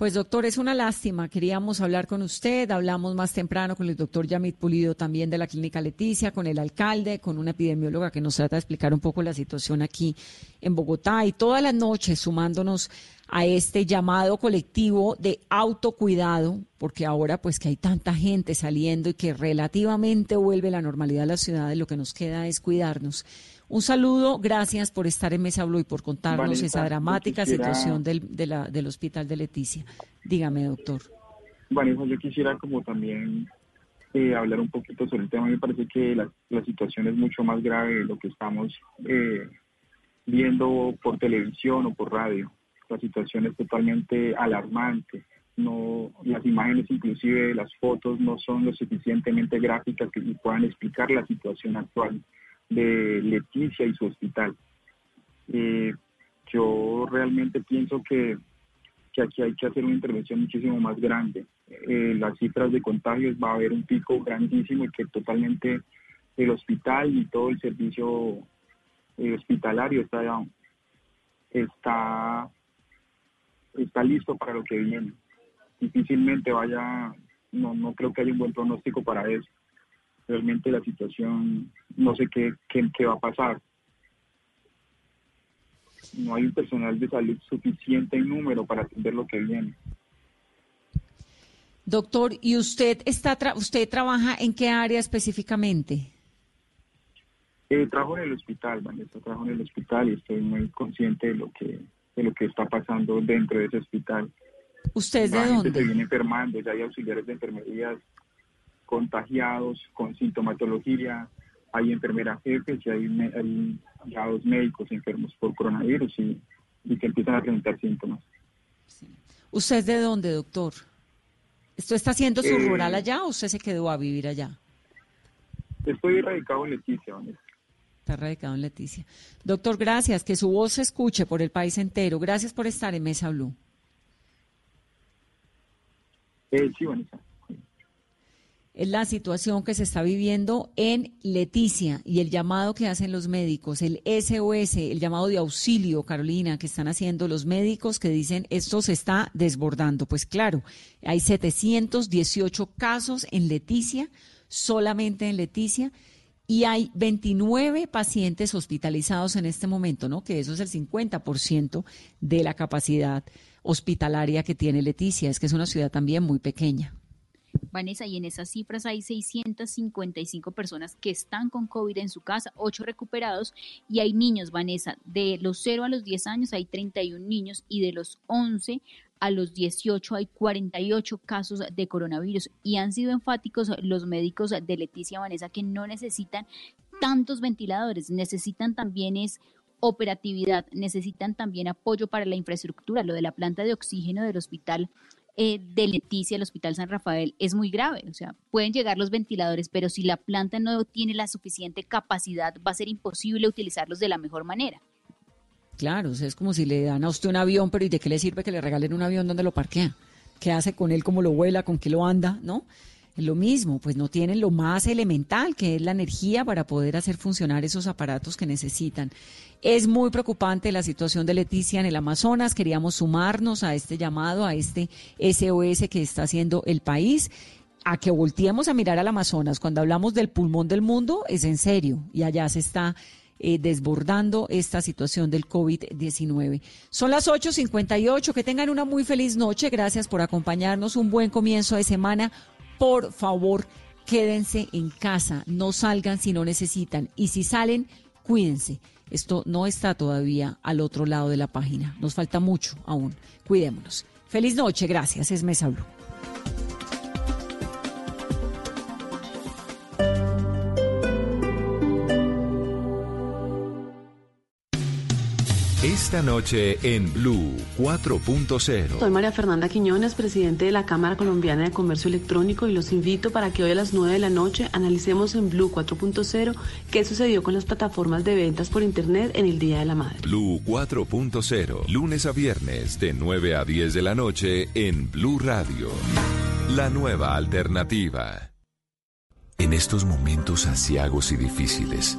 [SPEAKER 4] Pues doctor, es una lástima. Queríamos hablar con usted. Hablamos más temprano con el doctor Yamit Pulido también de la Clínica Leticia, con el alcalde, con una epidemióloga que nos trata de explicar un poco la situación aquí en Bogotá y todas las noches sumándonos a este llamado colectivo de autocuidado, porque ahora pues que hay tanta gente saliendo y que relativamente vuelve la normalidad a la ciudad, lo que nos queda es cuidarnos. Un saludo, gracias por estar en Mesa Blue y por contarnos esa dramática situación del, del hospital de Leticia. Dígame, doctor.
[SPEAKER 15] Vanessa, yo quisiera como también eh, hablar un poquito sobre el tema. Me parece que la, situación es mucho más grave de lo que estamos eh, viendo por televisión o por radio. La situación es totalmente alarmante. No, las imágenes, inclusive las fotos, no son lo suficientemente gráficas que puedan explicar la situación actual de Leticia y su hospital. Eh, yo realmente pienso que, aquí hay que hacer una intervención muchísimo más grande. Eh, las cifras de contagios va a haber un pico grandísimo y que totalmente el hospital y todo el servicio eh, hospitalario está, está, está listo para lo que viene. Difícilmente vaya, no, no creo que haya un buen pronóstico para eso realmente la situación, no sé qué, qué, va a pasar. No hay un personal de salud suficiente en número para atender lo que viene.
[SPEAKER 4] Doctor, ¿y usted está usted trabaja en qué área específicamente?
[SPEAKER 15] Eh, trabajo en el hospital, Vanessa, trabajo en el hospital y estoy muy consciente de lo que de lo que está pasando dentro de ese hospital.
[SPEAKER 4] ¿Usted es de dónde?
[SPEAKER 15] se viene enfermando, ya hay auxiliares de enfermería contagiados con sintomatología, hay enfermeras jefes y hay, hay médicos enfermos por coronavirus y, que empiezan a presentar síntomas.
[SPEAKER 4] ¿Usted es de dónde, doctor? ¿Esto está haciendo su eh, rural allá o usted se quedó a vivir allá?
[SPEAKER 15] Estoy radicado en Leticia,
[SPEAKER 4] Está radicado en Leticia. Doctor, gracias. Que su voz se escuche por el país entero. Gracias por estar en Mesa Blue.
[SPEAKER 15] Eh, sí, Vanessa
[SPEAKER 4] es la situación que se está viviendo en Leticia y el llamado que hacen los médicos, el SOS, el llamado de auxilio, Carolina, que están haciendo los médicos que dicen esto se está desbordando. Pues claro, hay 718 casos en Leticia, solamente en Leticia, y hay 29 pacientes hospitalizados en este momento, ¿no? Que eso es el 50% de la capacidad hospitalaria que tiene Leticia, es que es una ciudad también muy pequeña.
[SPEAKER 5] Vanessa, y en esas cifras hay 655 personas que están con COVID en su casa, 8 recuperados, y hay niños, Vanessa, de los 0 a los 10 años hay 31 niños y de los 11 a los 18 hay 48 casos de coronavirus. Y han sido enfáticos los médicos de Leticia Vanessa que no necesitan tantos ventiladores, necesitan también es operatividad, necesitan también apoyo para la infraestructura, lo de la planta de oxígeno del hospital eh, de Leticia, el Hospital San Rafael, es muy grave. O sea, pueden llegar los ventiladores, pero si la planta no tiene la suficiente capacidad, va a ser imposible utilizarlos de la mejor manera.
[SPEAKER 4] Claro, es como si le dan a usted un avión, pero ¿y de qué le sirve que le regalen un avión donde lo parquea? ¿Qué hace con él? ¿Cómo lo vuela? ¿Con qué lo anda? ¿No? Lo mismo, pues no tienen lo más elemental, que es la energía para poder hacer funcionar esos aparatos que necesitan. Es muy preocupante la situación de Leticia en el Amazonas. Queríamos sumarnos a este llamado, a este SOS que está haciendo el país a que volteemos a mirar al Amazonas. Cuando hablamos del pulmón del mundo, es en serio, y allá se está eh, desbordando esta situación del COVID-19. Son las 8.58, que tengan una muy feliz noche, gracias por acompañarnos, un buen comienzo de semana. Por favor, quédense en casa, no salgan si no necesitan, y si salen, cuídense. Esto no está todavía al otro lado de la página. Nos falta mucho aún. Cuidémonos. Feliz noche. Gracias. Es Mesa Blue.
[SPEAKER 3] Esta noche en Blue 4.0.
[SPEAKER 16] Soy María Fernanda Quiñones, presidente de la Cámara Colombiana de Comercio Electrónico y los invito para que hoy a las 9 de la noche analicemos en Blue 4.0 qué sucedió con las plataformas de ventas por Internet en el Día de la Madre.
[SPEAKER 3] Blue 4.0, lunes a viernes de 9 a 10 de la noche en Blue Radio. La nueva alternativa. En estos momentos asiagos y difíciles,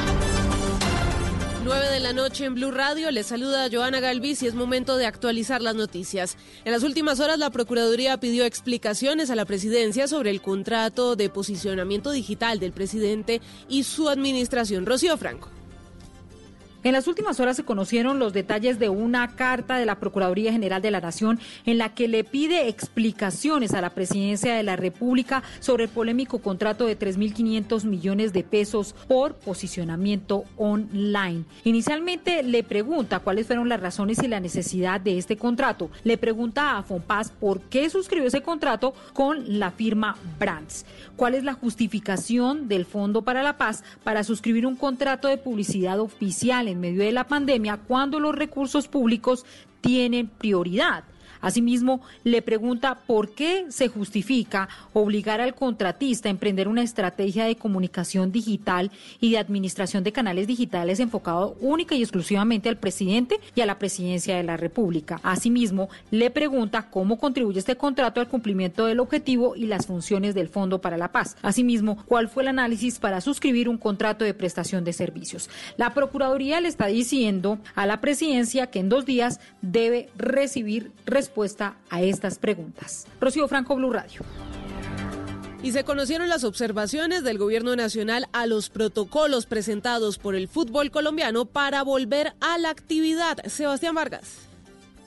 [SPEAKER 17] 9 de la noche en Blue Radio. Les saluda Joana Galvis y es momento de actualizar las noticias. En las últimas horas, la Procuraduría pidió explicaciones a la presidencia sobre el contrato de posicionamiento digital del presidente y su administración. Rocío Franco.
[SPEAKER 18] En las últimas horas se conocieron los detalles de una carta de la Procuraduría General de la Nación en la que le pide explicaciones a la Presidencia de la República sobre el polémico contrato de 3.500 millones de pesos por posicionamiento online. Inicialmente le pregunta cuáles fueron las razones y la necesidad de este contrato. Le pregunta a Fonpaz por qué suscribió ese contrato con la firma Brands. ¿Cuál es la justificación del Fondo para la Paz para suscribir un contrato de publicidad oficial en medio de la pandemia cuando los recursos públicos tienen prioridad. Asimismo, le pregunta por qué se justifica obligar al contratista a emprender una estrategia de comunicación digital y de administración de canales digitales enfocado única y exclusivamente al presidente y a la presidencia de la República. Asimismo, le pregunta cómo contribuye este contrato al cumplimiento del objetivo y las funciones del Fondo para la Paz. Asimismo, cuál fue el análisis para suscribir un contrato de prestación de servicios. La Procuraduría le está diciendo a la presidencia que en dos días debe recibir respuestas respuesta a estas preguntas. Rocío Franco, Blue Radio.
[SPEAKER 17] Y se conocieron las observaciones del Gobierno Nacional a los protocolos presentados por el fútbol colombiano para volver a la actividad. Sebastián Vargas.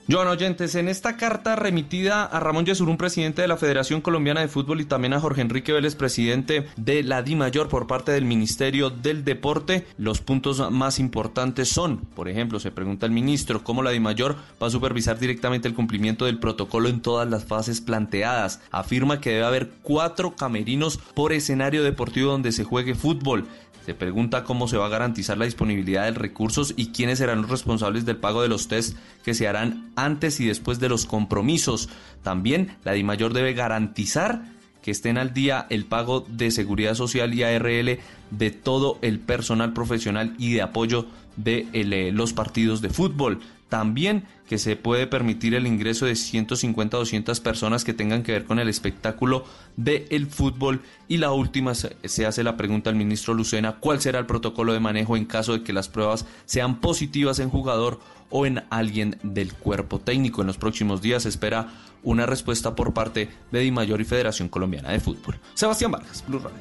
[SPEAKER 19] Joan Oyentes, en esta carta remitida a Ramón Yesurún, presidente de la Federación Colombiana de Fútbol, y también a Jorge Enrique Vélez, presidente de la DIMAYOR por parte del Ministerio del Deporte, los puntos más importantes son, por ejemplo, se pregunta el ministro cómo la DIMAYOR va a supervisar directamente el cumplimiento del protocolo en todas las fases planteadas. Afirma que debe haber cuatro camerinos por escenario deportivo donde se juegue fútbol. Se pregunta cómo se va a garantizar la disponibilidad de recursos y quiénes serán los responsables del pago de los test que se harán antes y después de los compromisos. También la DIMAYOR debe garantizar que estén al día el pago de seguridad social y ARL de todo el personal profesional y de apoyo de eh, los partidos de fútbol. También que se puede permitir el ingreso de 150 200 personas que tengan que ver con el espectáculo del fútbol. Y la última se hace la pregunta al ministro Lucena, ¿cuál será el protocolo de manejo en caso de que las pruebas sean positivas en jugador o en alguien del cuerpo técnico? En los próximos días se espera una respuesta por parte de Di Mayor y Federación Colombiana de Fútbol. Sebastián Vargas, Blue Radio.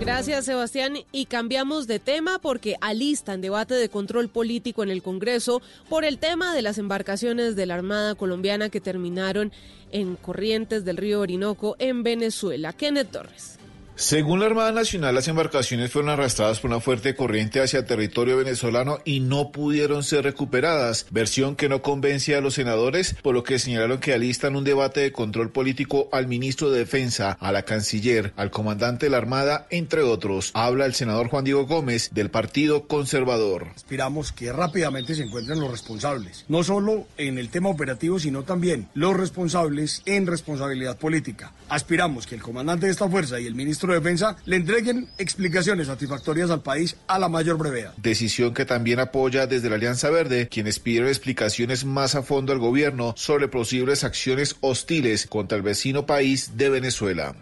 [SPEAKER 17] Gracias, Sebastián. Y cambiamos de tema porque alistan debate de control político en el Congreso por el tema de las embarcaciones de la Armada colombiana que terminaron en Corrientes del río Orinoco en Venezuela. Kenneth Torres.
[SPEAKER 20] Según la Armada Nacional, las embarcaciones fueron arrastradas por una fuerte corriente hacia territorio venezolano y no pudieron ser recuperadas, versión que no convence a los senadores, por lo que señalaron que alistan un debate de control político al ministro de Defensa, a la canciller, al comandante de la Armada, entre otros. Habla el senador Juan Diego Gómez del Partido Conservador.
[SPEAKER 21] Aspiramos que rápidamente se encuentren los responsables, no solo en el tema operativo, sino también los responsables en responsabilidad política. Aspiramos que el comandante de esta fuerza y el ministro de Defensa le entreguen explicaciones satisfactorias al país a la mayor brevedad.
[SPEAKER 20] Decisión que también apoya desde la Alianza Verde, quienes pidieron explicaciones más a fondo al gobierno sobre posibles acciones hostiles contra el vecino país de Venezuela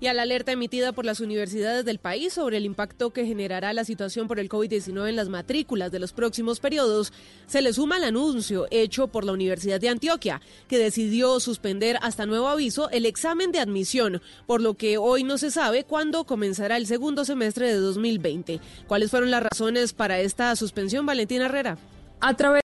[SPEAKER 17] y a la alerta emitida por las universidades del país sobre el impacto que generará la situación por el COVID-19 en las matrículas de los próximos periodos, se le suma el anuncio hecho por la Universidad de Antioquia, que decidió suspender hasta nuevo aviso el examen de admisión, por lo que hoy no se sabe cuándo comenzará el segundo semestre de 2020. ¿Cuáles fueron las razones para esta suspensión, Valentina Herrera?
[SPEAKER 18] A través